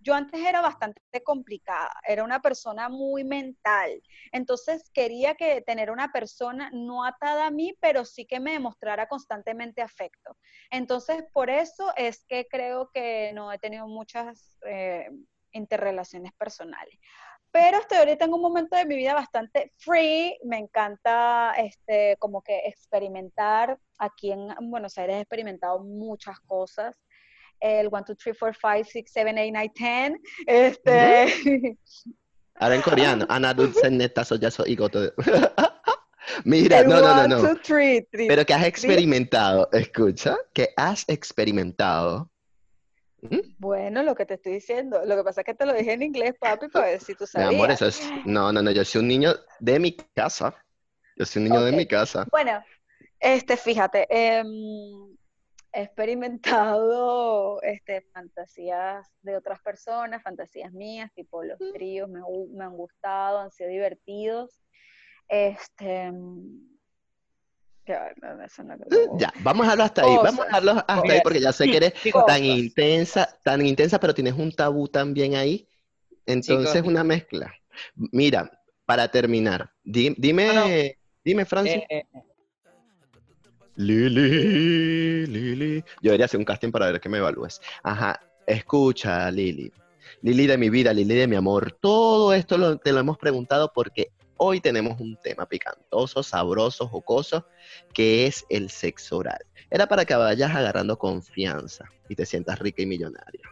yo, antes era bastante complicada, era una persona muy mental, entonces quería que tener una persona no atada a mí, pero sí que me demostrara constantemente afecto. Entonces, por eso es que creo que no he tenido muchas eh, interrelaciones personales. Pero estoy ahorita en un momento de mi vida bastante free, me encanta este, como que experimentar. Aquí en Buenos Aires he experimentado muchas cosas el 1, 2, 3, 4, 5, 6, 7, 8, 9, 10. Este... Ahora en coreano. Mira, no, no, no, no. Two, three, three, Pero que has experimentado, escucha, que has experimentado. ¿Mm? Bueno, lo que te estoy diciendo, lo que pasa es que te lo dije en inglés, papi, pues si tú sabías. Mi amor, eso es, no, no, no, yo soy un niño de mi casa. Yo soy un niño okay. de mi casa. Bueno, este, fíjate, eh, he experimentado este, fantasías de otras personas, fantasías mías, tipo los tríos, me, me han gustado, han sido divertidos. Este, ya, vamos a hablar hasta ahí, vamos a hablar hasta ahí porque ya sé que eres tan intensa, tan intensa, pero tienes un tabú también ahí. Entonces, Chicos. una mezcla. Mira, para terminar, di, dime, no. dime, Francis. Eh, eh. Lili, Lili. Yo debería hacer un casting para ver que me evalúes. Ajá, escucha, Lili. Lili de mi vida, Lili de mi amor. Todo esto lo, te lo hemos preguntado porque hoy tenemos un tema picantoso, sabroso, jocoso, que es el sexo oral. Era para que vayas agarrando confianza y te sientas rica y millonaria.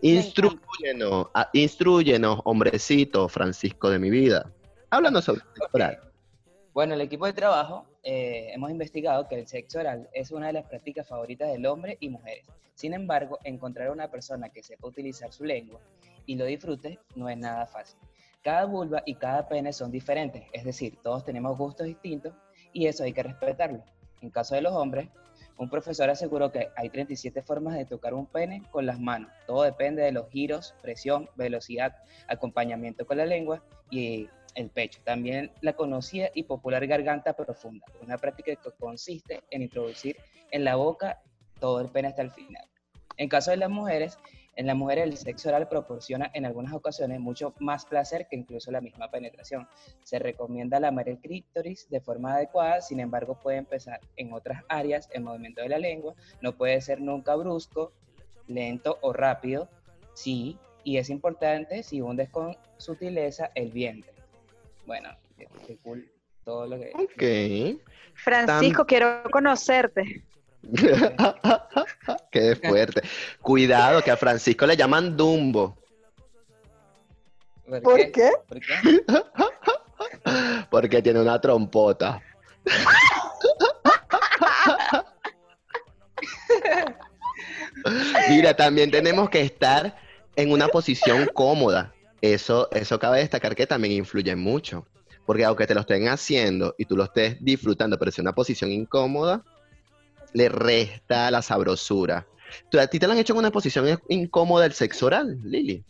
Instruyenos, a, instruyenos, hombrecito Francisco de mi vida. Háblanos sobre el sexo oral. Bueno, el equipo de trabajo eh, hemos investigado que el sexo oral es una de las prácticas favoritas del hombre y mujeres. Sin embargo, encontrar una persona que sepa utilizar su lengua y lo disfrute no es nada fácil. Cada vulva y cada pene son diferentes, es decir, todos tenemos gustos distintos y eso hay que respetarlo. En caso de los hombres, un profesor aseguró que hay 37 formas de tocar un pene con las manos. Todo depende de los giros, presión, velocidad, acompañamiento con la lengua y el pecho. También la conocida y popular garganta profunda, una práctica que consiste en introducir en la boca todo el pene hasta el final. En caso de las mujeres, en las mujeres el sexo oral proporciona en algunas ocasiones mucho más placer que incluso la misma penetración. Se recomienda lamar el clítoris de forma adecuada, sin embargo puede empezar en otras áreas el movimiento de la lengua, no puede ser nunca brusco, lento o rápido, sí, y es importante si hundes con sutileza el vientre. Bueno, qué cool todo lo que... Ok. Francisco, quiero conocerte. Qué fuerte. Cuidado, que a Francisco le llaman Dumbo. ¿Por qué? ¿Por qué? Porque tiene una trompota. Mira, también tenemos que estar en una posición cómoda. Eso, eso cabe destacar que también influye mucho. Porque aunque te lo estén haciendo y tú lo estés disfrutando, pero es una posición incómoda, le resta la sabrosura. ¿Tú, ¿A ti te lo han hecho en una posición incómoda el sexo oral, Lili?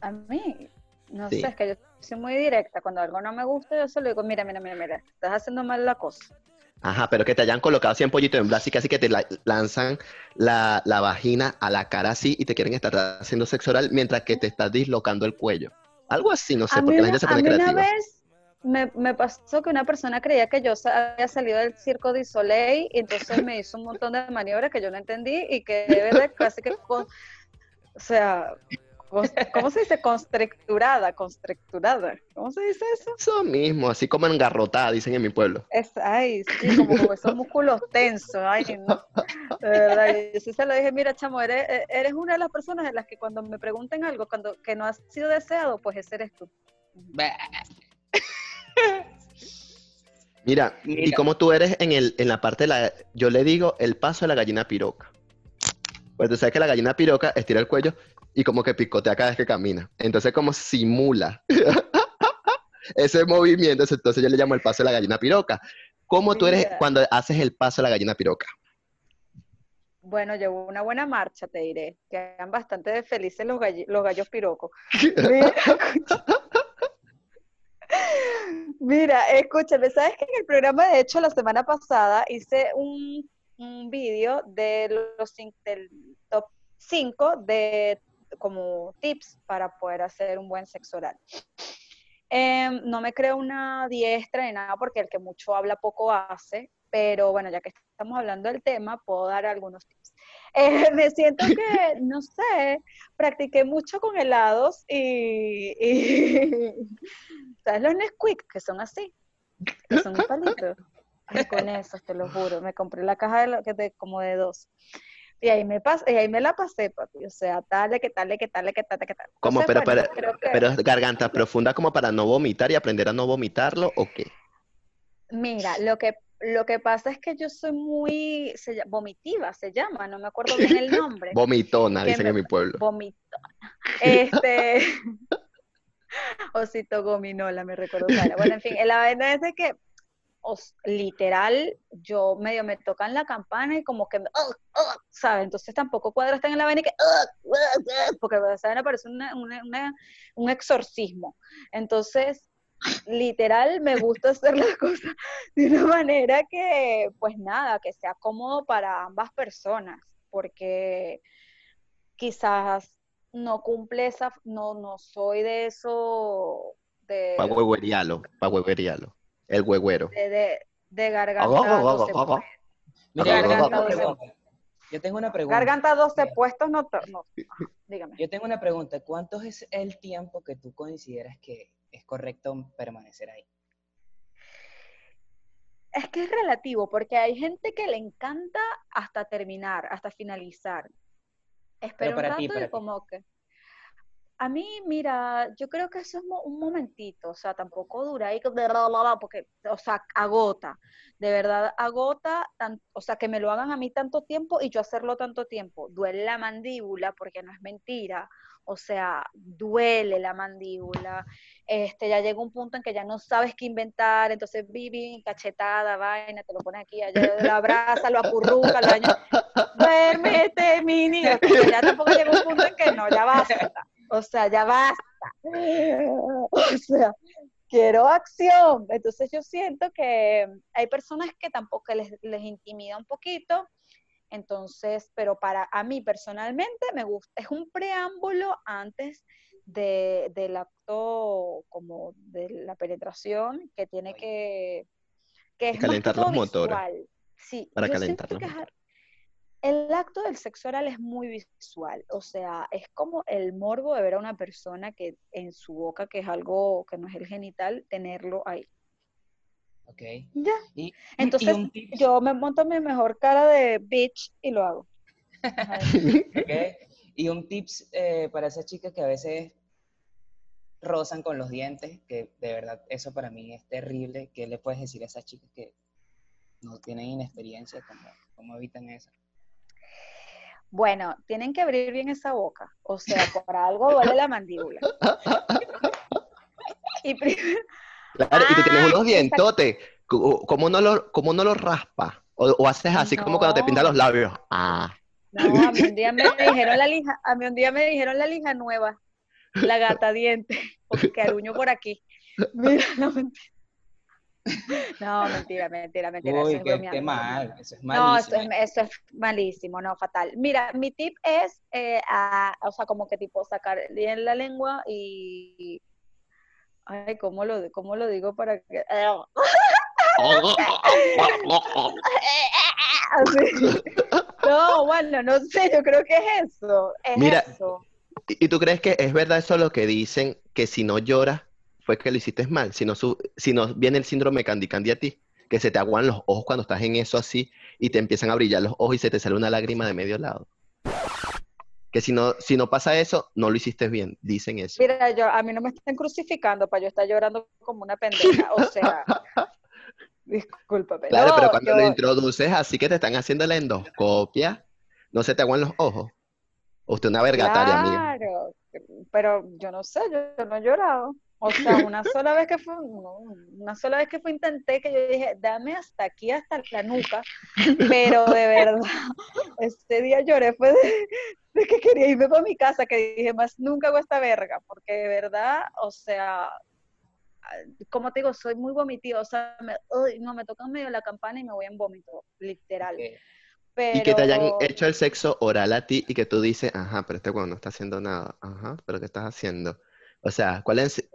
A mí, no Sí. sé, es que yo soy muy directa. Cuando algo no me gusta, yo solo digo, mira, mira, mira, mira, estás haciendo mal la cosa. Ajá, pero que te hayan colocado así en pollito en blas y casi que te la- lanzan la, la vagina a la cara así y te quieren estar haciendo sexo oral mientras que te estás dislocando el cuello. Algo así, no sé, a mí, porque la gente se pone mí una creativa. vez me, me pasó que una persona creía que yo había salido del circo de Soleil y entonces me hizo un montón de maniobras que yo no entendí y que de verdad casi que, con- o sea, ¿cómo se dice? Constricturada, constricturada. ¿Cómo se dice eso? Eso mismo, así como engarrotada, dicen en mi pueblo. Es, ay, sí, como esos músculos tensos, ay, no. De verdad, yo sí se lo dije, mira, chamo, eres, e, eres una de las personas en las que cuando me pregunten algo cuando que no ha sido deseado, pues ese eres tú. Bah. Mira, y Mira. como tú eres en, el, en la parte de la... Yo le digo el paso de la gallina piroca. Pues tú sabes que la gallina piroca estira el cuello y como que picotea cada vez que camina. Entonces como simula ese movimiento. Entonces yo le llamo el paso de la gallina piroca. ¿Cómo tú eres cuando haces el paso de la gallina piroca? Bueno, llevó una buena marcha, te diré. Quedan bastante felices los, galli- los gallos pirocos. Mira, Mira, escúchame, ¿sabes que en el programa, de hecho, la semana pasada hice un, un vídeo de los del top 5 de como tips para poder hacer un buen sexo oral? Em, no me creo una diestra ni nada porque el que mucho habla poco hace, pero bueno, ya que estamos hablando del tema, puedo dar algunos tips. Eh, me siento que, no sé, practiqué mucho con helados y, y- ¿sabes los Nesquik? Que son así, que son un palito. Ay, con esos, te lo juro, me compré la caja de, lo- que de- como de dos. Y ahí me pas, y ahí me la pasé, papi. O sea, tal, que tal, que tal, que tal, que tal. Como, Entonces, pero, bueno, pero, creo que- pero es garganta profunda como para no vomitar y aprender a no vomitarlo o qué? Mira, lo que, lo que pasa es que yo soy muy se vomitiva, se llama, no me acuerdo bien el nombre. Vomitona, dicen me- en mi pueblo. Vomitona. Este. Osito gominola, me recuerdo. Sara. Bueno, en fin, la vaina es que, literal, yo medio me tocan la campana y como que, me- ¿sabes? Entonces tampoco cuadra estar en la vaina y que, ugh, porque esa vaina parece una- un exorcismo. Entonces, literal, me gusta hacer las cosas de una manera que, pues nada, que sea cómodo para ambas personas, porque quizás no cumple esa, no, no soy de eso, de, Pa' huehuerialo, pa' huehuerialo. El huehuero. de, de, de garganta Agua, agua, 12 agua. puestos. Mira, yo tengo Garganta una doce. pregunta. Yo tengo una pregunta. Garganta 12 Mira, puestos, no, dígame. Yo tengo una pregunta. ¿Cuánto es el tiempo que tú consideras que es correcto permanecer ahí? Es que es relativo, porque hay gente que le encanta hasta terminar, hasta finalizar. Espera un ti, rato para y ti. como que... A mí, mira, yo creo que eso es un momentito, o sea, tampoco dura ahí, porque, o sea, agota, de verdad agota, tan- o sea, que me lo hagan a mí tanto tiempo y yo hacerlo tanto tiempo. Duele la mandíbula, porque no es mentira, o sea, duele la mandíbula, este, ya llega un punto en que ya no sabes qué inventar, entonces vivi, cachetada, vaina, te lo pones aquí, allá, lo abraza, lo acurruca, lo daña, duérmete, mi niño, porque ya tampoco llega un punto en que no, ya basta, o sea, ya basta, o sea, quiero acción, entonces yo siento que hay personas que tampoco les, les intimida un poquito, entonces, pero para a mí personalmente me gusta, es un preámbulo antes de, del acto como de la penetración que tiene que, que es Calentar los motores. Sí, Para calentar los que es, el acto del sexo oral es muy visual, o sea, es como el morbo de ver a una persona que en su boca, que es algo que no es el genital, tenerlo ahí. Ok. Ya. Y, Entonces, y yo me monto mi mejor cara de bitch y lo hago. Ajá. ok, y un tips eh, para esas chicas que a veces rozan con los dientes, que de verdad eso para mí es terrible. ¿Qué le puedes decir a esas chicas que no tienen inexperiencia? ¿Cómo, cómo evitan eso? Bueno, tienen que abrir bien esa boca. O sea, por algo duele la mandíbula. Y primero, Claro, y tú tienes Ah, unos dientotes. ¿Cómo no lo, cómo no raspa? O, o haces así como cuando te pintas los labios. Ah. no, a mí un día me dijeron la lija, a mí un día me dijeron la lija nueva, la gata diente, porque aruño por aquí. Mira, no mentira. No, mentira, mentira, mentira. eso Uy, es qué, bromeando, qué mal, eso es No, eso malísimo. es, eso es malísimo, no, fatal. Mira, mi tip es, eh, a- o sea, como que tipo sacar bien la lengua y... Ay, ¿cómo lo, cómo lo digo para que... Así. No, bueno, no sé, yo creo que es eso, es Mira, eso. ¿Y y tú crees que es verdad eso lo que dicen, que si no lloras fue que lo hiciste mal? Si no, su- si no viene el síndrome Candy Candy a ti, que se te aguan los ojos cuando estás en eso así y te empiezan a brillar los ojos y se te sale una lágrima de medio lado. Que si no, si no pasa eso, no lo hiciste bien, dicen eso. Mira, yo, a mí no me están crucificando para yo estar llorando como una pendeja, o sea, discúlpame. Claro, No, pero cuando yo- lo introduces así que te están haciendo la endoscopia, no se te aguan los ojos. Usted una vergataria, amiga. Claro, pero yo no sé, yo, yo no he llorado. O sea, una sola vez que fue, no, una sola vez que fue intenté que yo dije, dame hasta aquí, hasta la nuca, pero de verdad, este día lloré fue de, de que quería irme para mi casa, que dije, más nunca hago esta verga, porque de verdad, o sea, como te digo, soy muy vomitiva, o sea, me, uy, no, me tocan medio la campana y me voy en vómito, literal. Y que te hayan hecho el sexo oral a ti y que tú dices, ajá, pero este weón no está haciendo nada. Ajá, pero ¿qué estás haciendo? O sea, ¿cuál es,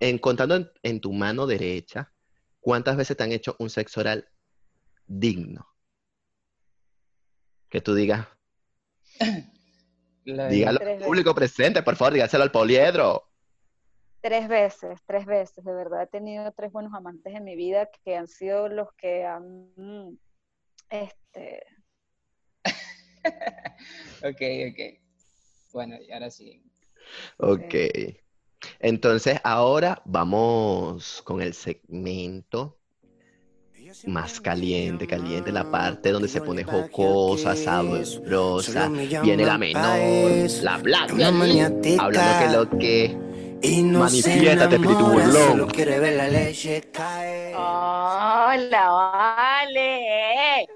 en, contando en, en tu mano derecha, ¿cuántas veces te han hecho un sexo oral digno? Que tú digas, dígalo al veces. público presente, por favor, dígaselo al poliedro. Tres veces, tres veces, de verdad he tenido tres buenos amantes en mi vida que han sido los que han, este, Ok, ok. Bueno, y ahora sí. Ok. Entonces, ahora vamos con el segmento más caliente, caliente, la parte donde se pone jocosa, sabrosa, viene la menor, la maniática. hablando que lo que Y no Manifiéstate, espíritu burlón. Solo quiere ver la leche caer. Hola, vale.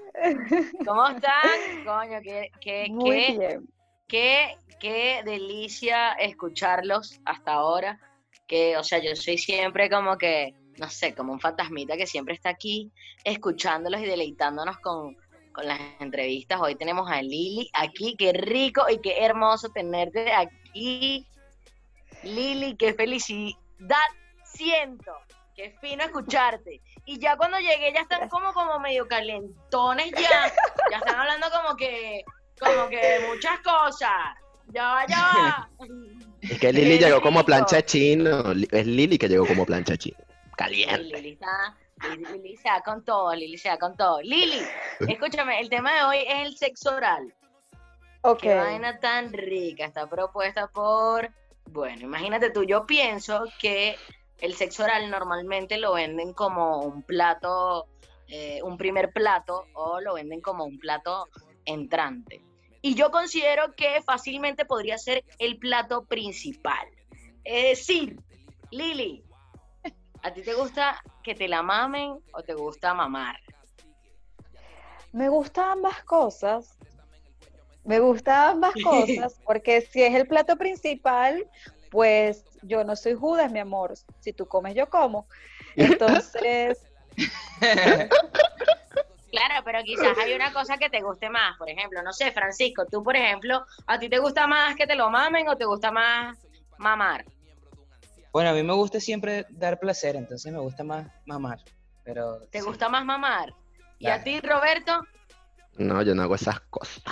¿Cómo están? Coño, qué, qué, muy qué, bien. Qué, qué delicia escucharlos hasta ahora. Que, o sea, yo soy siempre como que, no sé, como un fantasmita que siempre está aquí escuchándolos y deleitándonos con, con las entrevistas. Hoy tenemos a Lili aquí, qué rico y qué hermoso tenerte aquí. Lili, qué felicidad siento. Qué fino escucharte. Y ya cuando llegué ya están como, como medio calentones ya. Ya están hablando como que, como que muchas cosas. Ya va, ya va. es que Lili llegó como plancha chino, es Lili que llegó como plancha chino, caliente. Lili está, Lili, Lili se da con todo, Lili se da con todo. Lili, escúchame, el tema de hoy es el sexo oral. Ok, Qué vaina tan rica, está propuesta por, bueno, imagínate tú, yo pienso que el sexo oral normalmente lo venden como un plato, eh, un primer plato, o lo venden como un plato entrante. Y yo considero que fácilmente podría ser el plato principal. Es decir, Lili, ¿a ti te gusta que te la mamen o te gusta mamar? me gustan ambas cosas. Me gustan ambas cosas porque si es el plato principal, pues yo no soy Judas, mi amor. Si tú comes, yo como. Entonces, Claro, pero quizás hay una cosa que te guste más. Por ejemplo, no sé, Francisco, tú, por ejemplo, ¿a ti te gusta más que te lo mamen o te gusta más mamar? Bueno, a mí me gusta siempre dar placer, entonces me gusta más mamar. Pero ¿Te sí. gusta más mamar? ¿Y a ti, Roberto? No, yo no hago esas cosas.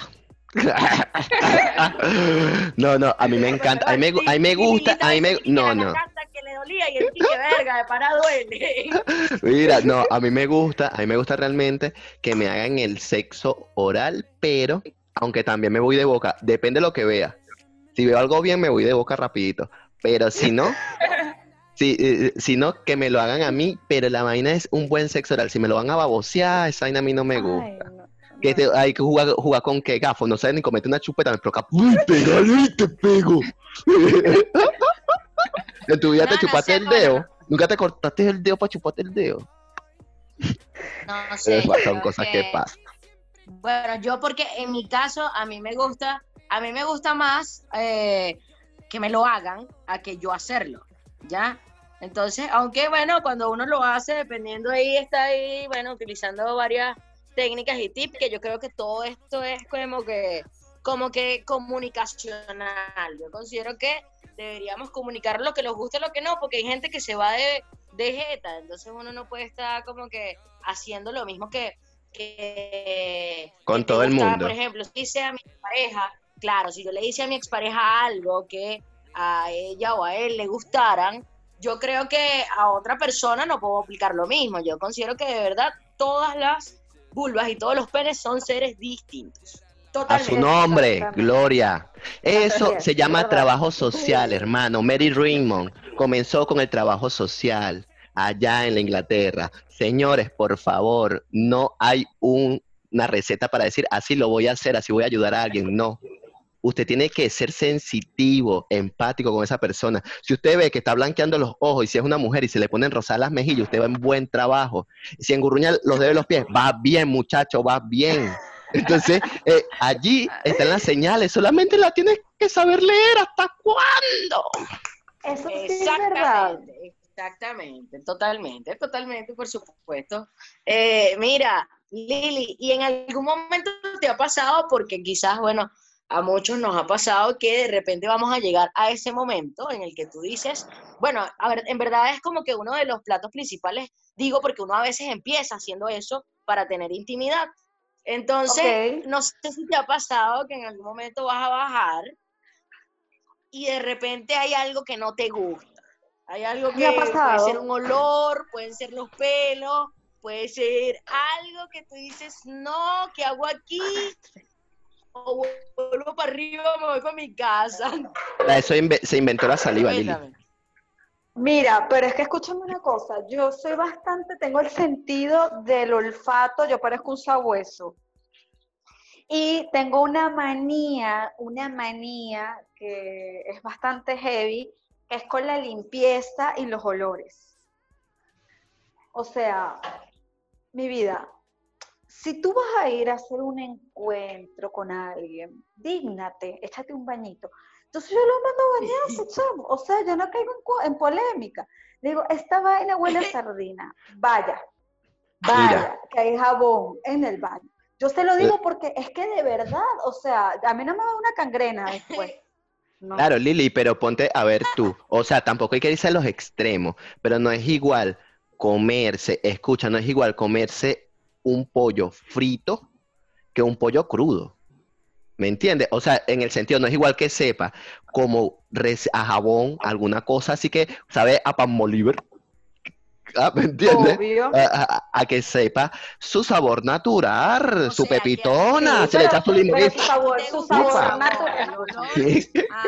no, no, a mí me encanta, a mí me, a mí me gusta, a mí me, no, no, Que dolía y el que verga, de para duele. mira, no, a mí me gusta, a mí me gusta realmente que me hagan el sexo oral, pero, aunque también me voy de boca, depende de lo que vea. Si veo algo bien, me voy de boca rapidito, pero si no, si, eh, si no, que me lo hagan a mí, pero la vaina es un buen sexo oral, si me lo van a babosear, esa vaina a mí no me gusta. Ay, no, Que no. te- hay que jugar, jugar con qué gafo, no sabes ni comete una chupeta, me provoca, uy, pégale y te pego. en tu vida No, te chupaste el dedo, bueno. nunca te cortaste el dedo para chuparte el dedo. No, no Pero sé. son cosas que pasan. Bueno, yo porque en mi caso a mí me gusta, a mí me gusta más eh, que me lo hagan a que yo hacerlo, ¿ya? Entonces, aunque bueno, cuando uno lo hace, dependiendo ahí, está ahí, bueno, utilizando varias técnicas y tips, que yo creo que todo esto es como que, como que comunicacional. Yo considero que deberíamos comunicar lo que nos gusta y lo que no, porque hay gente que se va de, de jeta, entonces uno no puede estar como que haciendo lo mismo que, que Con que todo el mundo. Por ejemplo, si hice a mi pareja, claro, si yo le hice a mi expareja algo que a ella o a él le gustaran, yo creo que a otra persona no puedo aplicar lo mismo. Yo considero que de verdad todas las vulvas y todos los penes son seres distintos. A su nombre. Gloria. Eso se llama trabajo social, hermano. Mary Raymond comenzó con el trabajo social allá en la Inglaterra. Señores, por favor, no hay un- una receta para decir así lo voy a hacer, así voy a ayudar a alguien. No. Usted tiene que ser sensitivo, empático con esa persona. Si usted ve que está blanqueando los ojos y si es una mujer y se le ponen rosadas las mejillas, usted va en buen trabajo. Si engurruña los dedos de los pies, va bien, muchacho, va bien. Entonces, eh, allí están las señales, solamente la tienes que saber leer hasta cuándo. Eso sí es verdad. Exactamente, exactamente, totalmente, totalmente, por supuesto. Eh, mira, Lili, ¿y en algún momento te ha pasado, porque quizás, bueno, a muchos nos ha pasado que de repente vamos a llegar a ese momento en el que tú dices, bueno, a ver, en verdad es como que uno de los platos principales, digo, porque uno a veces empieza haciendo eso para tener intimidad. Entonces, no sé si te ha pasado que en algún momento vas a bajar y de repente hay algo que no te gusta. Hay algo que puede ser un olor, pueden ser los pelos, puede ser algo que tú dices, no, ¿qué hago aquí? O vuelvo para arriba, me voy para mi casa. Para eso inve- se inventó la saliva, Lili. Mira, pero es que escúchame una cosa, yo soy bastante, tengo el sentido del olfato, yo parezco un sabueso. Y tengo una manía, una manía que es bastante heavy, que es con la limpieza y los olores. O sea, mi vida, si tú vas a ir a hacer un encuentro con alguien, dígnate, échate un bañito. Entonces yo lo mando a bañarse, chamo. O sea, yo no caigo en, polémica. Digo, esta vaina huele a sardina. Vaya, vaya, Mira. que hay jabón en el baño. Yo se lo digo porque es que de verdad, o sea, a mí no me da una cangrena después. No. Claro, Lili, pero ponte a ver tú. O sea, tampoco hay que irse a los extremos, pero no es igual comerse, escucha, no es igual comerse un pollo frito que un pollo crudo. ¿Me entiendes? O sea, en el sentido, no es igual que sepa como a jabón, alguna cosa así que sabe a pan Bolívar. Ah, ¿Me entiendes? Obvio. A, a- a que sepa su sabor natural, O su sea, que- pepitona, Sí, se le echa su limón. su sabor, ¿Te su sabor natural. Sí. Ah,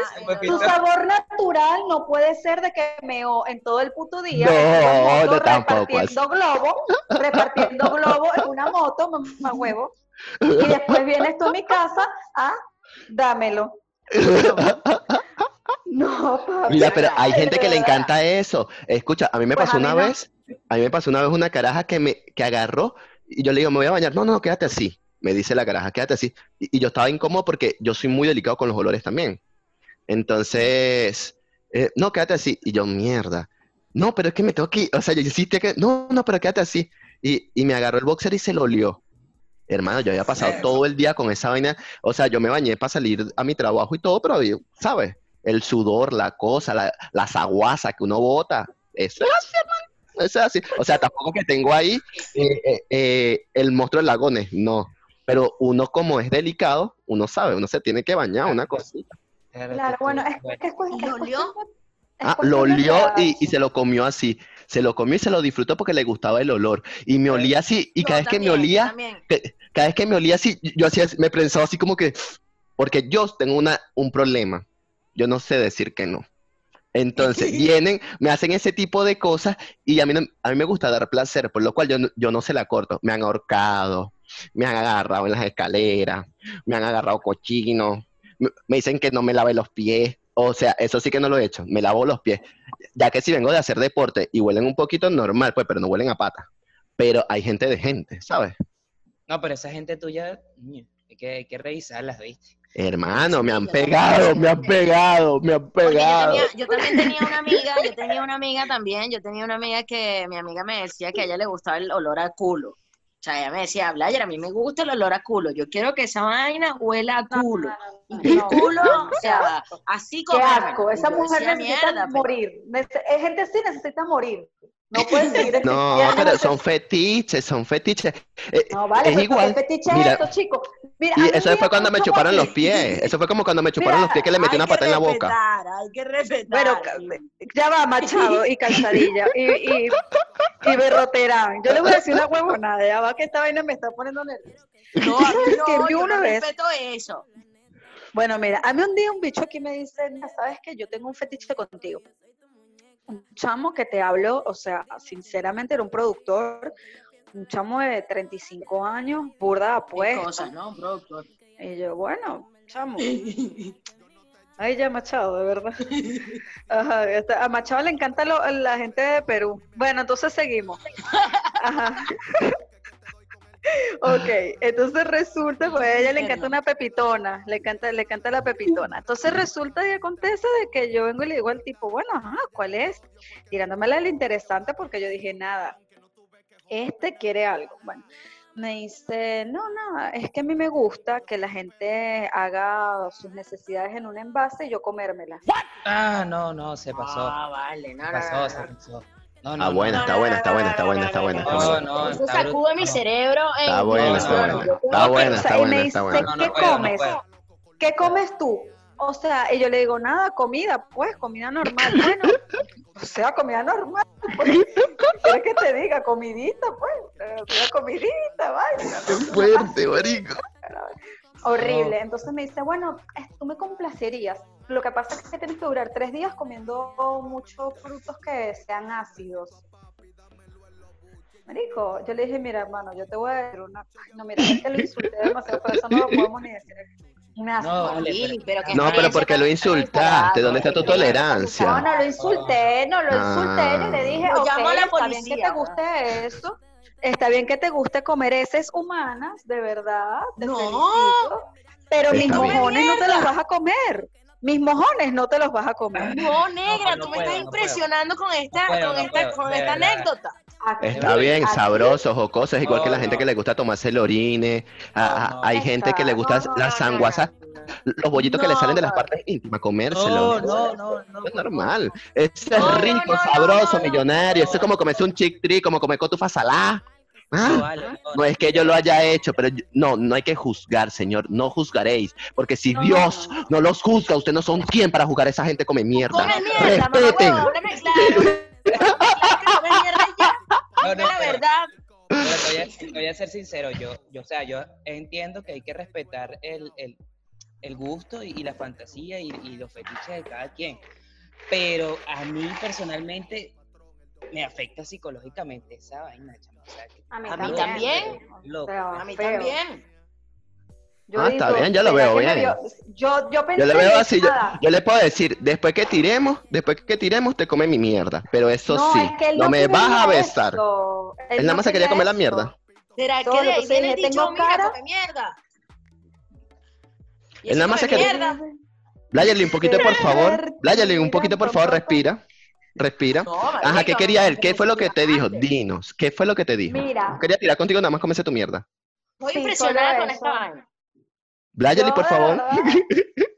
olor. sabor natural no puede ser de que meo en todo el puto día. No, no, tampoco Repartiendo globo, repartiendo globo en una moto, mamá huevo. Y después vienes tú a mi casa, ah, dámelo. No, papi. Mira, pero hay gente que le encanta eso. Escucha, a mí me Pues pasó a mí una no. vez, a mí me pasó una vez una caraja que me que agarró y yo le digo, me voy a bañar. No, no, quédate así. Me dice la caraja, quédate así. Y, y yo estaba incómodo porque yo soy muy delicado con los olores también. Entonces, eh, no, quédate así. Y yo, mierda. No, pero es que me tengo que ir. O sea, yo insistí que, no, no, pero quédate así. Y, y me agarró el boxer y se lo olió. Hermano, yo había pasado todo el día con esa vaina. O sea, yo me bañé para salir a mi trabajo y todo, pero, ¿sabes? El sudor, la cosa, la, la saguaza que uno bota. Eso es así, hermano. Eso es así. O sea, tampoco que tengo ahí eh, eh, eh, el monstruo de lagones. No. pero uno como es delicado, uno sabe, uno se tiene que bañar, una cosita. Claro, bueno, es, es, que es cuestión- ¿Y lo olió? Ah, lo olió y, se lo comió así. Se lo comió y se lo disfrutó porque le gustaba el olor. Y me olía así, y Yo cada vez que me olía, cada vez que me olía así, yo hacía, me pensaba así como que, porque yo tengo una, un problema. Yo no sé decir que no. Entonces vienen, me hacen ese tipo de cosas y a mí, no- a mí me gusta dar placer, por lo cual yo, no- yo no se la corto. Me han ahorcado, me han agarrado en las escaleras, me han agarrado cochino, me, me dicen que no me lave los pies. O sea, eso sí que no lo he hecho, me lavo los pies. Ya que si vengo de hacer deporte y huelen un poquito normal, pues, pero no huelen a pata. Pero hay gente de gente, ¿sabes? No, pero esa gente tuya, hay que, hay que revisarlas, ¿viste? Hermano, me han yo pegado, me han pegado, me han yo, pegado. tenía- yo también tenía una amiga, yo tenía una amiga también, yo tenía una amiga que mi amiga me decía que a ella le gustaba el olor a culo. O sea, ella me decía, Blayer, a mí me gusta el olor a culo, yo quiero que esa vaina huela a culo. Y no, culo, no, o sea, así Qué como asco, esa mujer decía, necesita "Mierda, pero- morir. Es gente así necesita morir. No puede seguir No, pero son fetiches, son fetiches. Eh, No, vale, es igual. ¿qué fetiche Mira, es esto, chicos? Mira, Y eso fue cuando me chuparon los pies. Eso fue como cuando me chuparon los pies que le metí una que pata en la boca. respetar, Hay que respetar. Bueno, ya va, Machado y Calzadilla y, y, y Berroterán. Yo le voy a decir una huevonada, ya va que esta vaina me está poniendo nerviosa. no, a mí ¿sabes que no, vi yo una no vez? respeto eso. Bueno, mira, a mí un día un bicho aquí me dice, "Mira, sabes que yo tengo un fetiche contigo. Un chamo que te hablo, o sea, sinceramente era un productor, un chamo de 35 años, burda apuesta. cosas, ¿no? Un productor. Y yo, bueno, chamo. Ay, ya Machado, de verdad. Ajá, a Machado le encanta lo- la gente de Perú. Bueno, entonces seguimos. Ajá. Ok, entonces resulta, pues a ella le encanta una pepitona, le encanta, le encanta la pepitona. Entonces resulta y acontece de que yo vengo y le digo al tipo, bueno, ajá, ¿cuál es? Tirándomela lo interesante porque yo dije, nada, este quiere algo. Bueno, me dice, no, nada, es que a mí me gusta que la gente haga sus necesidades en un envase y yo comérmelas. Ah, no, no, se pasó. Ah, vale, no, Se no, pasó, no, se no. pasó. No, no, Ah, buena, no, está buena, está buena, está buena, está buena, está No, buena. no, Eso sacude mi cerebro. Está buena, está buena. Está buena, está y buena, me está dice, buena. ¿qué comes? ¿Qué comes tú? O sea, y yo le digo, nada, comida, pues, comida normal. Bueno, o sea, comida normal. Pues. ¿Quieres que te diga? Comidita, pues. eh, Una comidita, vaya. Qué fuerte, marico. Horrible. Entonces me dice, bueno, tú me complacerías. Lo que pasa es que tienes que durar tres días comiendo muchos frutos que sean ácidos. Marico, yo le dije, mira, hermano, yo te voy a decir una... No, mira, es que lo insulté demasiado, pero eso no lo podemos ni decir aquí. Un asco. No, vale, pero que No, pero porque lo insultaste. ¿Dónde está tu desagradable. No, tolerancia? no lo insulté, no lo insulté, yo le dije, llamo a la está bien que policía, te guste eso, está bien que te guste comer heces humanas, de verdad, te No. felicito, pero mis mojones no te los vas a comer, mis mojones no te los vas a comer. No, negra, no tú me estás no puedo. impresionando con esta, No puedo, con no esta, puedo, con esta verdad. anécdota. Aquí- Está bien, aquí- sabroso, jocoso. Es igual que la No, gente no. que le gusta tomarse el orine. a- a- No, no. Hay gente que le gusta No, no, las no, no, sanguasas, los bollitos que le No, salen de las no. partes íntimas, No, comérselo. no, no, no. Es normal. Eso es No, no, rico, no, no, sabroso, no, no. millonario. Eso es como comerse un chick tree, como comer cotufa salada. Ah, No, vale, no, No es que yo lo haya hecho, pero yo- no, no hay que juzgar, Señor, no juzgaréis, porque si Dios no. no los juzga, ustedes no son quien para juzgar a esa gente come mierda. Come mierda, Respeten. No, no, la pero- verdad. Pero te voy, a, te voy a ser sincero, yo, yo, o sea, yo entiendo que hay que respetar el, el, el gusto y, y la fantasía y, y los fetiches de cada quien. Pero a mí personalmente me afecta psicológicamente esa vaina, A mí A mí también. A mí feo. también. Yo Ah, está bien, yo lo ¿será veo bien. Yo, yo pensé Yo le veo que así, yo, nada. yo le puedo decir, después que tiremos, después que tiremos, te come mi mierda. Pero eso No, sí, es que él no, me vas a besar. eso. Él nada no más se quería comer la mierda. ¿Será que de ahí viene el dije, dicho, tengo mira, cara. come mierda? Y Él nada más se quería- mierda. Bláyale un poquito, por favor. Bláyale un poquito, por favor, respira. Respira. No, Ajá, ¿qué quería él? ¿Qué fue lo que te dijo? Dinos, ¿qué fue lo que te dijo? Mira. No quería tirar contigo, nada más comerse tu mierda. Sí, impresionada con eso. esta vaina. Yo, por favor.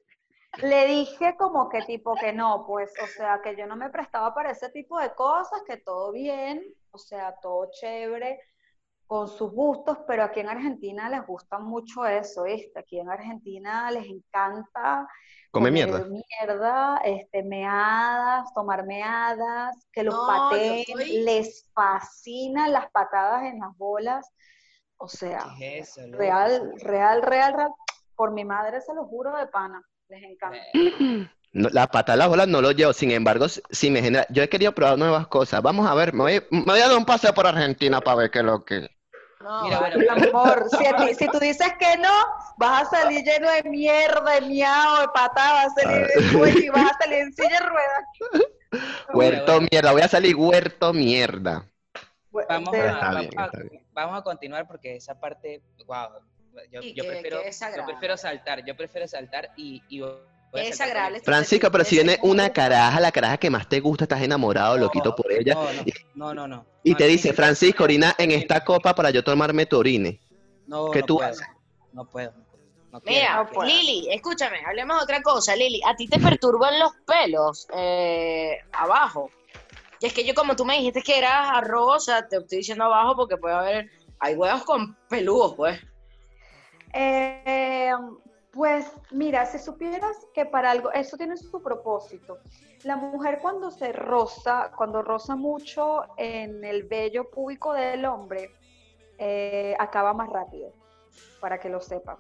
Le dije como que tipo que no, pues, o sea, que yo no me prestaba para ese tipo de cosas, que todo bien, o sea, todo chévere, con sus gustos, pero aquí en Argentina les gusta mucho eso, ¿viste? Aquí en Argentina les encanta Come comer mierda. mierda, este, meadas, tomar meadas, que los No, pateen, soy- les fascinan las patadas en las bolas, o sea, ¿Qué es eso, loco? real, real, real, real, por mi madre se lo juro de pana, les encanta. No, la pata de las bolas no lo llevo, sin embargo, sí me genera. Yo he querido probar nuevas cosas. Vamos a ver, me voy, me voy a dar un paseo por Argentina para ver qué es lo que. No, Mira, bueno, Mi amor, si, a ti- si tú dices que no, vas a salir lleno de mierda, de miau, de patada, vas a salir de sueño y vas a salir en silla de ruedas. Huerto bueno. mierda, voy a salir huerto mierda. Vamos, De- a, Está vamos bien, a- está bien. vamos a continuar porque esa parte, wow, yo, Sí, yo que- prefiero, que yo prefiero saltar, yo prefiero saltar y, y Es agradable. Francisca, pero si viene una caraja, la caraja que más te gusta, estás enamorado, loquito por ella, No, no, no, no, no. y No, te dice, Francisco, orina en esta copa para yo tomarme tu orine. No, ¿qué no tú puedo, haces? No puedo. No quiero, Mira, no. Lili, escúchame, hablemos de otra cosa. Lili, ¿a ti te perturban los pelos eh, abajo? Y es que yo, como tú me dijiste que eras arroz, o sea, te estoy diciendo abajo porque puede haber, hay huevos con peludos, pues. Eh, pues mira, si supieras que para algo, eso tiene su propósito. La mujer cuando se roza, cuando roza mucho en el vello púbico del hombre, eh, acaba más rápido, para que lo sepan.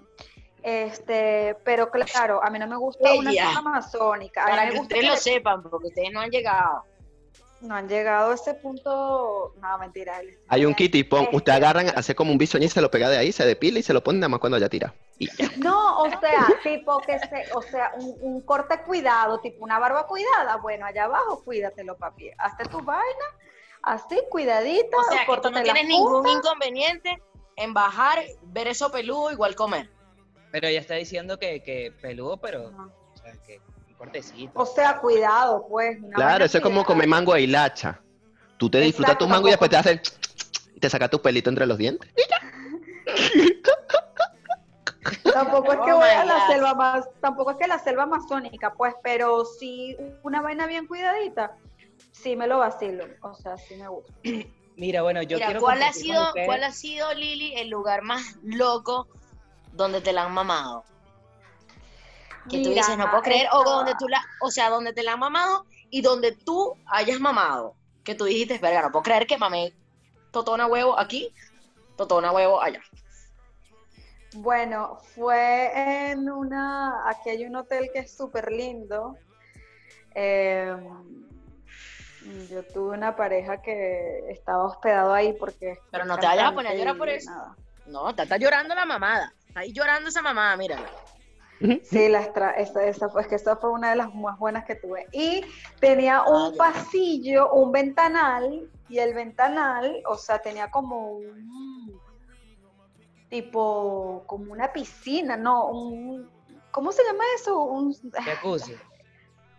Este, pero claro, a mí no me gusta una cosa amazónica. A mí Para me que gusta ustedes lo sepan, porque ustedes no han llegado. No han llegado a ese punto. No, mentira. Hay un kit y pon, Este, usted agarran, hace como un bisoño y se lo pega de ahí, se depila y se lo pone nada más cuando ya tira. Y. No, o sea, tipo que se, o sea, un, un corte cuidado, tipo una barba cuidada. Bueno, allá abajo, cuídatelo, papi. Hazte tu vaina, así, cuidadita, O sea, que tú córtate no tienes ningún inconveniente en bajar, ver eso peludo, igual comer. Pero ella está diciendo que, que peludo, pero, Ajá. o sea, que cortecito. O sea, cuidado, pues. una Claro, eso es como comer mango de hilacha. Tú te disfrutas tu mango y después te hacen y te sacas tu pelito entre los dientes. Tampoco es que Oh voy a la selva más, tampoco es que la selva amazónica, pues, pero sí una vaina bien cuidadita, sí me lo vacilo, o sea, sí me gusta. Mira, bueno, yo Mira, quiero ¿cuál ha sido, cuál ha sido, Lili, el lugar más loco donde te la han mamado? Que tú dices, no puedo creer, o donde tú la, o sea, donde te la han mamado y donde tú hayas mamado. Que tú dijiste, verga, no puedo creer que mamé totona huevo aquí, totona huevo allá. Bueno, fue en una, aquí hay un hotel que es súper lindo. Eh, yo tuve una pareja que estaba hospedado ahí porque... Pero no te vayas a poner a llorar por eso. nada. No, está, está llorando la mamada. Está ahí llorando esa mamada, mírala. Sí, la extra- esa, esa fue, es que esa fue una de las más buenas que tuve. Y tenía un ya. pasillo, un ventanal, y el ventanal, o sea, tenía como un tipo, como una piscina, no, un, ¿cómo se llama eso? Un, Jacuzzi.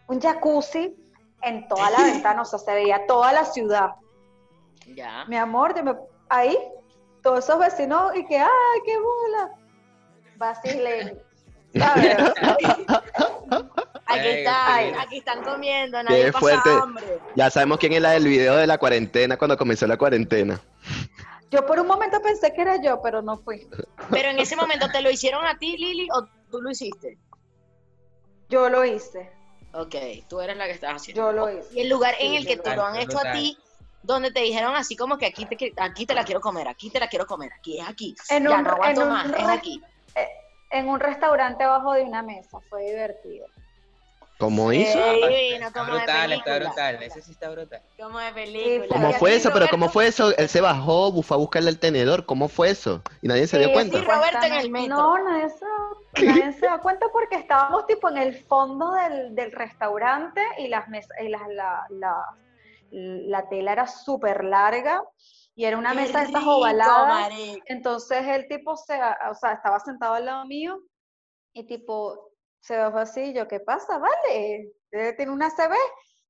un jacuzzi en toda la ventana, o sea, se veía toda la ciudad. Ya. Mi amor, yo me- ahí, todos esos vecinos, y que, ¡ay, qué bola! Vacile, ¿sabes? Aquí están comiendo, nadie Qué pasa fuerte. hambre. Ya sabemos quién es la del video de la cuarentena cuando comenzó la cuarentena. Yo por un momento pensé que era yo, pero no fui. Pero en ese momento, ¿te lo hicieron a ti, Lili, o tú lo hiciste? Yo lo hice, Ok, tú eres la que estás haciendo. yo lo hice. Y el lugar en Sí, el que te lo han hecho a ti, donde te dijeron así como que aquí te, aquí te la quiero comer, aquí te la quiero comer, aquí es aquí. En ya un- no aguanto en un más, es aquí. En un restaurante abajo de una mesa, fue divertido. ¿Cómo hizo? No, como brutal, está brutal. Ese sí está brutal. Como de película. ¿Cómo fue eso? Pero ¿cómo fue eso? Él se bajó, fue a buscarle el tenedor. ¿Cómo fue eso? Y nadie se dio cuenta. sí, Roberto en el metro. No, nadie se, nadie se da cuenta porque estábamos tipo en el fondo del, del restaurante y las mesas, y las- la, la, la tela era súper larga y era una Qué mesa de estas ovaladas. Entonces el tipo se, o sea, estaba sentado al lado mío y tipo se bajó así, yo, ¿qué pasa? Vale, ¿Usted tiene una CB?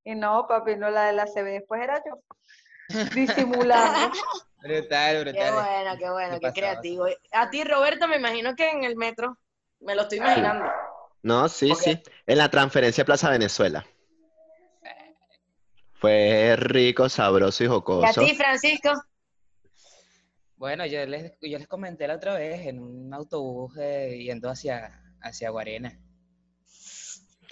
Y no, papi, no la de la CB, después era yo, disimulando. Brutal, brutal. Qué bueno, qué bueno, qué creativo. A ti, Roberto, me imagino que en el metro. Me lo estoy imaginando. No, sí, sí. En la transferencia Plaza Venezuela. Fue rico, sabroso y ¿Y a jocoso. ti, Francisco? Bueno, yo les, yo les comenté la otra vez en un autobús eh, yendo hacia, hacia Guarena.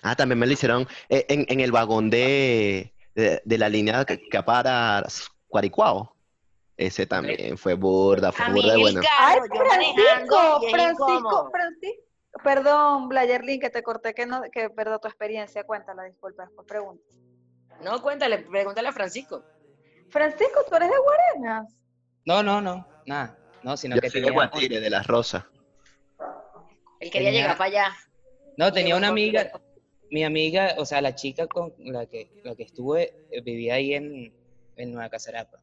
Ah, también me lo hicieron eh, en, en el vagón de, de, de la línea que, que para Cuaricuao. Ese también fue burda, fue burda de bueno. Ay, Francisco, Francisco. Francisco. Perdón, Blayerlin, que te corté, que no, que perdón tu experiencia. Cuéntala, disculpa, después pregunto. No, cuéntale, pregúntale a Francisco. Francisco, ¿tú eres de Guarenas? No, no, no, nada. No, sino Yo que tenía, Guatire, de las Rosas. Él quería Tenía- llegar para allá. no, tenía una amiga, mi amiga, o sea, la chica con la que, la que estuve, eh, vivía ahí en, en Nueva Casarapa.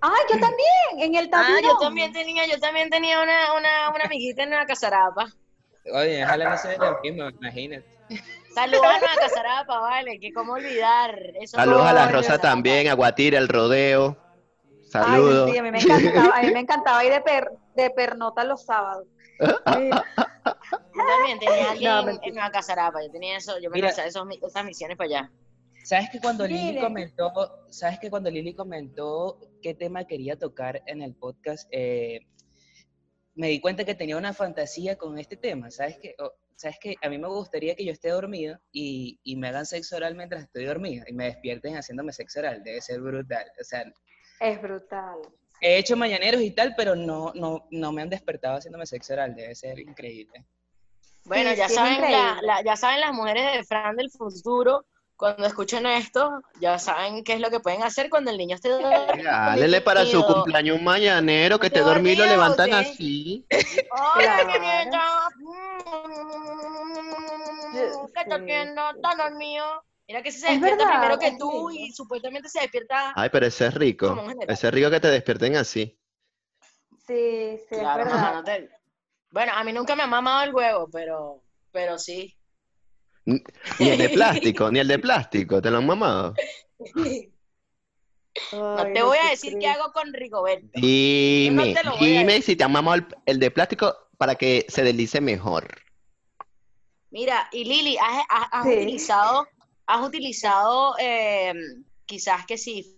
Ah, yo también, en el Ah, tablón. yo también tenía, yo también tenía una, una, una amiguita en Nueva Casarapa. Oye, ojalá no sea lo mismo, imagínate. Saludos a Nueva Casarapa, vale, que cómo olvidar. Eso Saludos a las Coño, Rosas también, a Guatire, el rodeo. Ay, Saludos. sí, a mí me encantaba, a mí me encantaba ir de, per, de pernota los sábados. Yo también tenía alguien No, en- Nueva Casarapa. Yo tenía eso, yo me Mira. lanzaba esos, esas misiones para allá. ¿Sabes que cuando Lili comentó, sabes que cuando Lili comentó qué tema quería tocar en el podcast, eh, me di cuenta que tenía una fantasía con este tema. ¿Sabes que sabes que a mí me gustaría que yo esté dormido y, y me hagan sexo oral mientras estoy dormido y me despierten haciéndome sexo oral? Debe ser brutal. O sea, es brutal. he hecho mañaneros y tal, pero no, no, no me han despertado haciéndome sexo oral. Debe ser increíble. Bueno, Sí, ya sí, saben, la- increíble. la- ya saben las mujeres de Fran del futuro, cuando escuchen esto, ya saben qué es lo que pueden hacer cuando el niño esté Regálele para su dormido. cumpleaños un mañanero que Esté te dormí y lo dormido, levantan sí. así. Hola, ¿Qué está haciendo? ¿Está dormido? Mira que si se Es despierta verdad, primero que tú y supuestamente se despierta. Ay, pero ese es rico. Ese es rico que te despierten así. Sí, sí, Claro, es mamá, no te- Bueno, a mí nunca me ha mamado el huevo, pero, pero sí. Ni el de plástico, ni el de plástico, te lo han mamado. No te voy a decir qué hago con Rigoberto. Dime, te lo voy a dime si te han mamado el, el de plástico para que se deslice mejor. Mira, y Lili, ¿has, has- has Sí. utilizado, has utilizado eh, quizás que sí,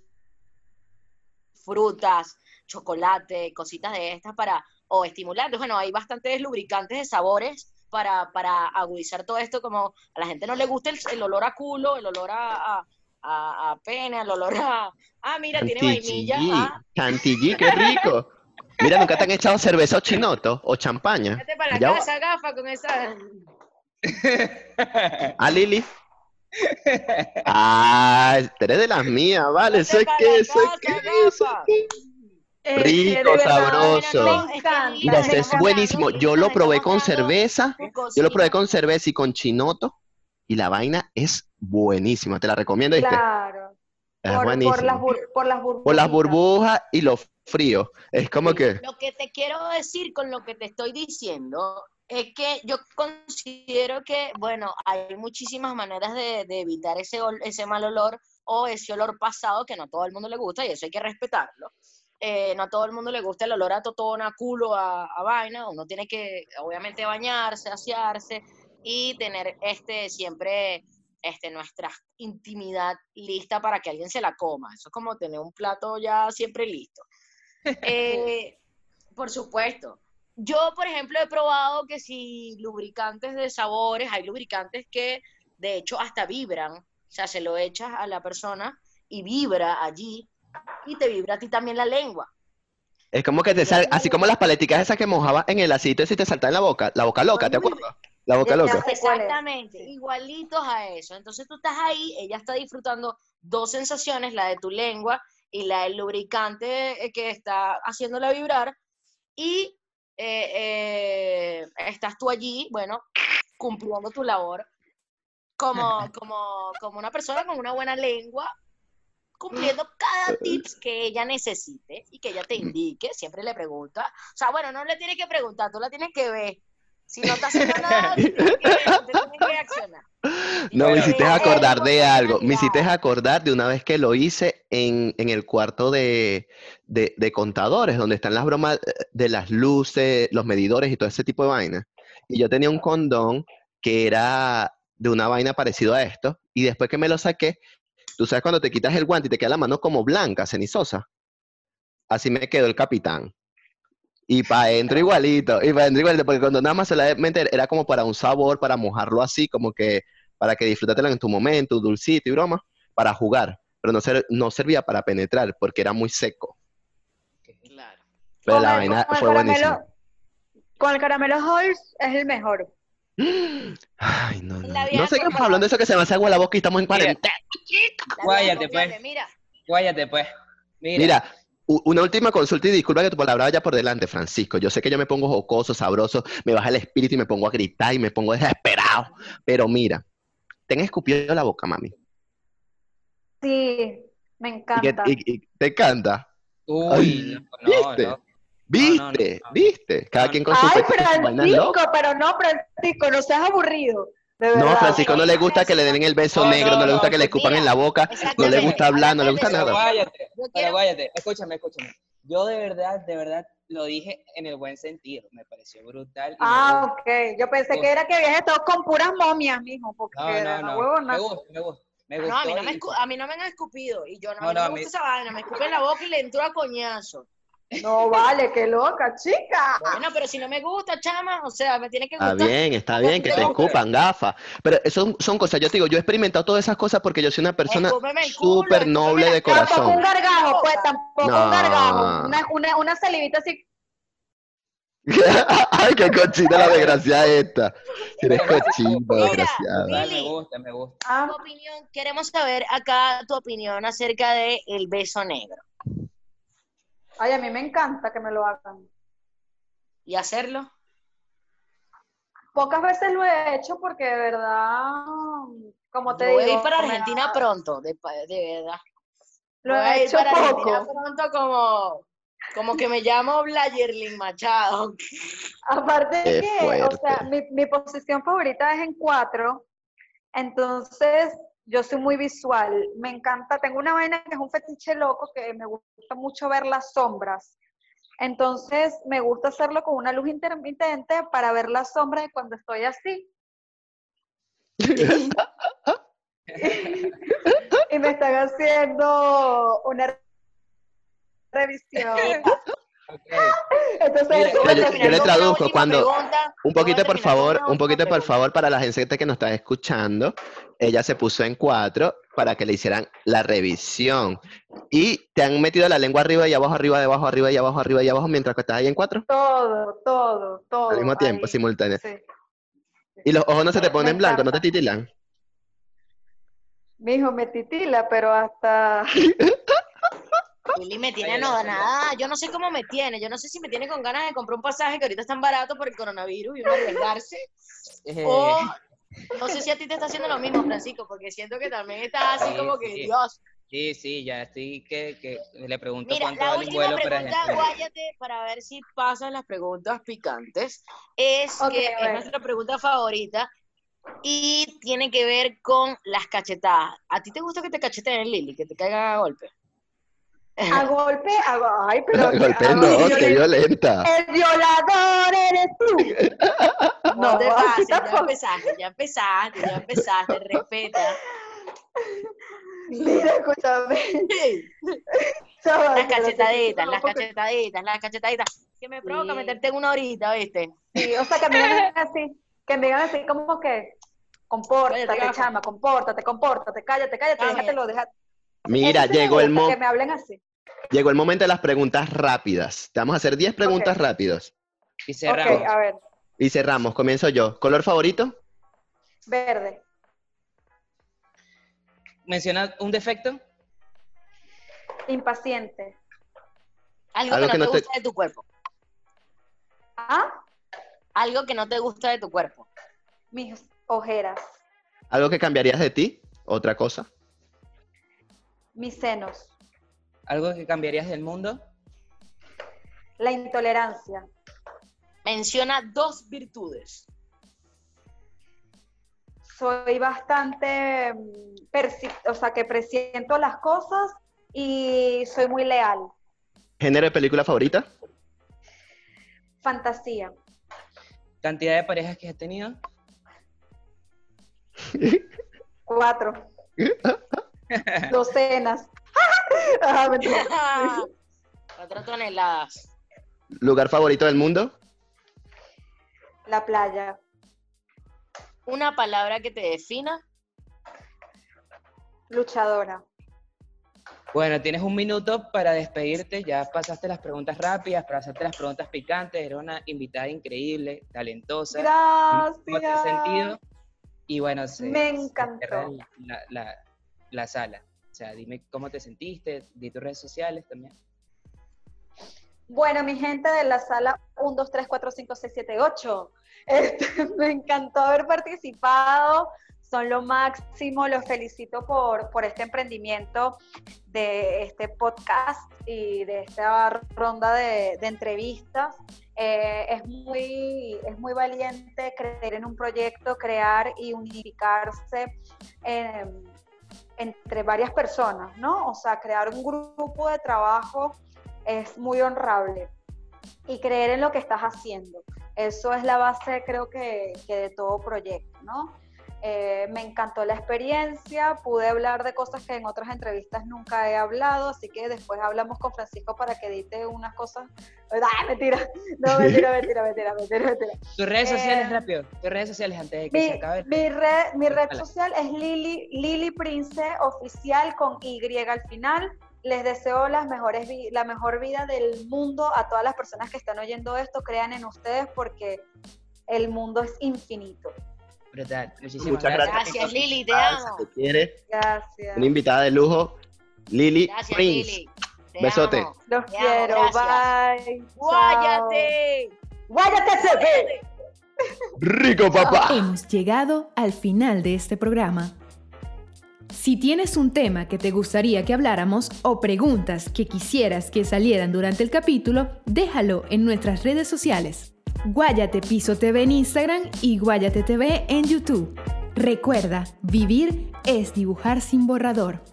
frutas, chocolate, cositas de estas para, o estimulantes? Bueno, hay bastantes lubricantes de sabores para, para agudizar todo esto, como a la gente no le gusta el, el olor a culo, el olor a, a, a- a pene, el olor a... Ah, mira, tiene vainilla. Chantilly, Ah, chantilly, qué rico. Mira, nunca te han echado cerveza o chinoto o champaña. vete para la casa, gafa, con esa... Ah, Lili. Ah, tú eres de las mías, vale. Eso es Vete que, pa' la eso es casa, que, eso es gafa. que. Este, Rico, sabroso. Es. Mira, ese buenísimo. Yo lo probé con cerveza. Yo lo probé con cerveza y con chinoto. Y la vaina es buenísima. Te la recomiendo, ¿viste? Claro. Es Por, por las, bur- por las burbujas. Por las burbujas y lo frío. Es como que. Lo que te quiero decir con lo que te estoy diciendo es que yo considero que, bueno, hay muchísimas maneras de, de evitar ese, ese mal olor o ese olor pasado que no a todo el mundo le gusta y eso hay que respetarlo. Eh, no a todo el mundo le gusta el olor a totón, a culo, a, a vaina. Uno tiene que, obviamente, bañarse, asearse y tener este siempre este, nuestra intimidad lista para que alguien se la coma. Eso es como tener un plato ya siempre listo. Eh, por supuesto. Yo, por ejemplo, he probado que si lubricantes de sabores, hay lubricantes que de hecho hasta vibran, o sea, se lo echas a la persona y vibra allí y te vibra a ti también la lengua. Es como que te sale. Así como las paleticas esas que mojabas en el aceite y te salta en la boca. La boca loca, ¿te acuerdas? La boca loca. Exactamente, igualitos a eso. Entonces tú estás ahí, ella está disfrutando dos sensaciones, la de tu lengua y la del lubricante eh, que está haciéndola vibrar. Y eh, eh, estás tú allí, bueno, cumpliendo tu labor como, como, como una persona con una buena lengua, cumpliendo cada tips que ella necesite y que ella te indique, siempre le pregunta. O sea, bueno, no le tienes que preguntar, tú la tienes que ver. Si no está haciendo nada, tienes que, reaccionar. No, me hiciste acordar de algo. Me hiciste acordar de una vez que lo hice en, en el cuarto de, de- de contadores, donde están las bromas eh, de las luces, los medidores y todo ese tipo de vaina. Y yo tenía un condón que era de una vaina parecido a esto. Y después que me lo saqué, tú sabes cuando te quitas el guante y te queda la mano como blanca, cenizosa. así me quedó el capitán. Y para adentro igualito, y para adentro igualito, porque cuando nada más solamente era como para un sabor, para mojarlo así, como que para que disfrutatelo en tu momento, dulcito y broma, para jugar. Pero no, ser- no servía para penetrar, porque era muy seco. Claro. Pero Con la el- vaina con el fue caramelo- buenísima. Con el caramelo Halls es el mejor. Ay, no, no. La sé qué estamos hablando de eso que se me hace agua la boca y estamos en cuarentena. La Guáyate, pues. Guáyate, pues. Mira, una última consulta y disculpa que tu palabra vaya por delante, Francisco. Yo sé que yo me pongo jocoso, sabroso, me baja el espíritu y me pongo a gritar y me pongo desesperado. Pero mira, te han escupido la boca, mami. Sí, me ¿Y, qué- encanta. y- y- te encanta? uy, Ay, no, no, ¿viste? no. ¿Viste? no, no. ¿Viste? Cada quien con su Ay, Francisco, pero no, Francisco, no seas aburrido. No. Francisco no le gusta que le den el beso No, negro, no, no, le gusta no, que le escupan en la boca, no le gusta hablar, no le gusta nada. Guáyate. Escúchame, escúchame. Yo de verdad, de verdad, lo dije en el buen sentido. Me pareció brutal. Ah, ok. Yo pensé que era que habías estado con puras momias, mijo, porque No, no, a no. huevo Me no. gusta, me gusta. Me No, a mí no me, y- escu- a mí no me han escupido y yo no, me gusta mí- esa vaina, me escupen la boca y le entro a coñazo. No vale, qué loca, chica. Bueno, pero si no me gusta, chama, o sea, me tiene que Está gustar. bien, está bien, que te escupan, gafas. Pero son, son cosas, yo te digo, yo he experimentado todas esas cosas porque yo soy una persona súper noble de cara. Tampoco un corazón. gargajo, pues, tampoco No. un gargajo. Una, una, una salivita así. Ay, qué cochina la desgraciada esta. Eres cochina, Mira, desgraciada. Me gusta, me gusta. Ah, Tu opinión, queremos saber acá tu opinión acerca de el beso negro ay, a mí me encanta que me lo hagan. y hacerlo. Pocas veces lo he hecho porque de verdad, como te Yo voy a digo, ir para Argentina da- pronto, de, pa- de verdad. Lo voy a he ir hecho para Argentina pronto como, como que me llamo Blayerlin Machado. Aparte de Qué que, o sea, mi, mi posición favorita es en cuatro, entonces yo soy muy visual. Me encanta, tengo una vaina que es un fetiche loco que me gusta mucho ver las sombras. Entonces me gusta hacerlo con una luz intermitente para ver las sombras cuando estoy así. y me están haciendo una revisión. Entonces, Yo- yo- que- yo le traduzco cuando- pregunta. Un poquito, por favor, un poquito, por favor, para la gente que nos está escuchando. Ella se puso en cuatro para que le hicieran la revisión. Y te han metido la lengua arriba y abajo, arriba, abajo, arriba y abajo, arriba y abajo, mientras que estás ahí en cuatro. Todo, todo, todo. Al mismo tiempo, ahí. simultáneo. Sí. Y los ojos no se te ponen blancos, no te titilan. Mi hijo me titila, pero hasta. Willy me tiene anodonada. Yo no sé cómo me tiene. Yo no sé si me tiene con ganas de comprar un pasaje que ahorita es tan barato por el coronavirus y uno arriesgarse. Eh, O no sé si a ti te está haciendo lo mismo, Francisco, porque siento que también estás así Sí, como que, sí. Dios. Sí, sí, ya estoy que, que le pregunto Mira, cuánto la vale un última vuelo para guáyate, para ver si pasan las preguntas picantes, es que es nuestra pregunta favorita y tiene que ver con las cachetadas. ¿A ti te gusta que te cacheteen, Lili, que te caigan a golpe? A golpe, a Ay, pero. Golpe a- no, violen- qué violenta. El violador eres tú. No, te así pases, ya empezaste, ya empezaste, ya empezaste, respeta. Mira, escúchame. Las cachetaditas, las cachetaditas, las cachetaditas. Que me provoca Sí. meterte en una horita, ¿viste? Sí, o sea, que me digan así, que me digan así como que. Compórtate, chama, compórtate, compórtate, cállate, cállate, Cállate. déjatelo, deja. Mira, sí llegó el, gusta, mo- Que me hablen así. llegó el momento de las preguntas rápidas. Te vamos a hacer 10 preguntas rápidas. Y cerramos. a ver, Y cerramos. Comienzo yo. ¿Color favorito? verde. Menciona un defecto. Impaciente. Algo, Algo que que no te- gusta de tu cuerpo. ¿Ah? Algo que no te gusta de tu cuerpo. Mis ojeras. ¿Algo que cambiarías de ti? ¿Otra cosa? Mis senos. Algo que cambiarías del mundo. La intolerancia. Menciona dos virtudes. Soy bastante, mm, o sea, que presiento las cosas y soy muy leal. ¿Género de película favorita? Fantasía. Cantidad de parejas que has tenido. Cuatro. Docenas. Ah. Cuatro toneladas. ¿Lugar favorito del mundo? La playa. Una palabra que te defina. Luchadora. Bueno, tienes un minuto para despedirte. Ya pasaste las preguntas rápidas, para hacerte las preguntas picantes. Eres una invitada increíble, talentosa. ¿Cómo te has Gracias. sentido? Y bueno, se, Me se encantó. cierra La, la- la sala. O sea, dime cómo te sentiste, di tus redes sociales también. Bueno, mi gente de la sala 1, 2, 3, 4, 5, 6, 7, 8. Este, me encantó haber participado. Son lo máximo. Los felicito por, por este emprendimiento de este podcast y de esta ronda de, entrevistas. Eh, es, muy, es muy valiente creer en un proyecto, crear y unificarse entre varias personas, ¿no? O sea, crear un grupo de trabajo es muy honrable y creer en lo que estás haciendo. Eso es la base, creo que, que de todo proyecto, ¿no? Eh, me encantó la experiencia, pude hablar de cosas que en otras entrevistas nunca he hablado, así que después hablamos con Francisco para que edite unas cosas. ¡Ah, mentira! No, mentira, mentira, mentira, mentira, mentira. Tus redes sociales, Eh, rápido. Tus redes sociales antes de que se Mi, acabe. mi red, mi red Hola. social es Lili, Lili Prince Oficial con Y al final. Les deseo las mejores la mejor vida del mundo a todas las personas que están oyendo esto. Crean en ustedes porque el mundo es infinito. Brutal. Muchísimas Muchas gracias. gracias. Gracias, Lili, te amo. Se te. Gracias. Una invitada de lujo, Lili Gracias, Prince. Lili. Te Besote. amo. Los Te quiero. Bye. ¡Guáyate! Guáyate, Pepe. Rico papá. Hemos llegado al final de este programa. Si tienes un tema que te gustaría que habláramos o preguntas que quisieras que salieran durante el capítulo, déjalo en nuestras redes sociales. Guayate Piso TV en Instagram y Guayate TV en YouTube. Recuerda, vivir es dibujar sin borrador.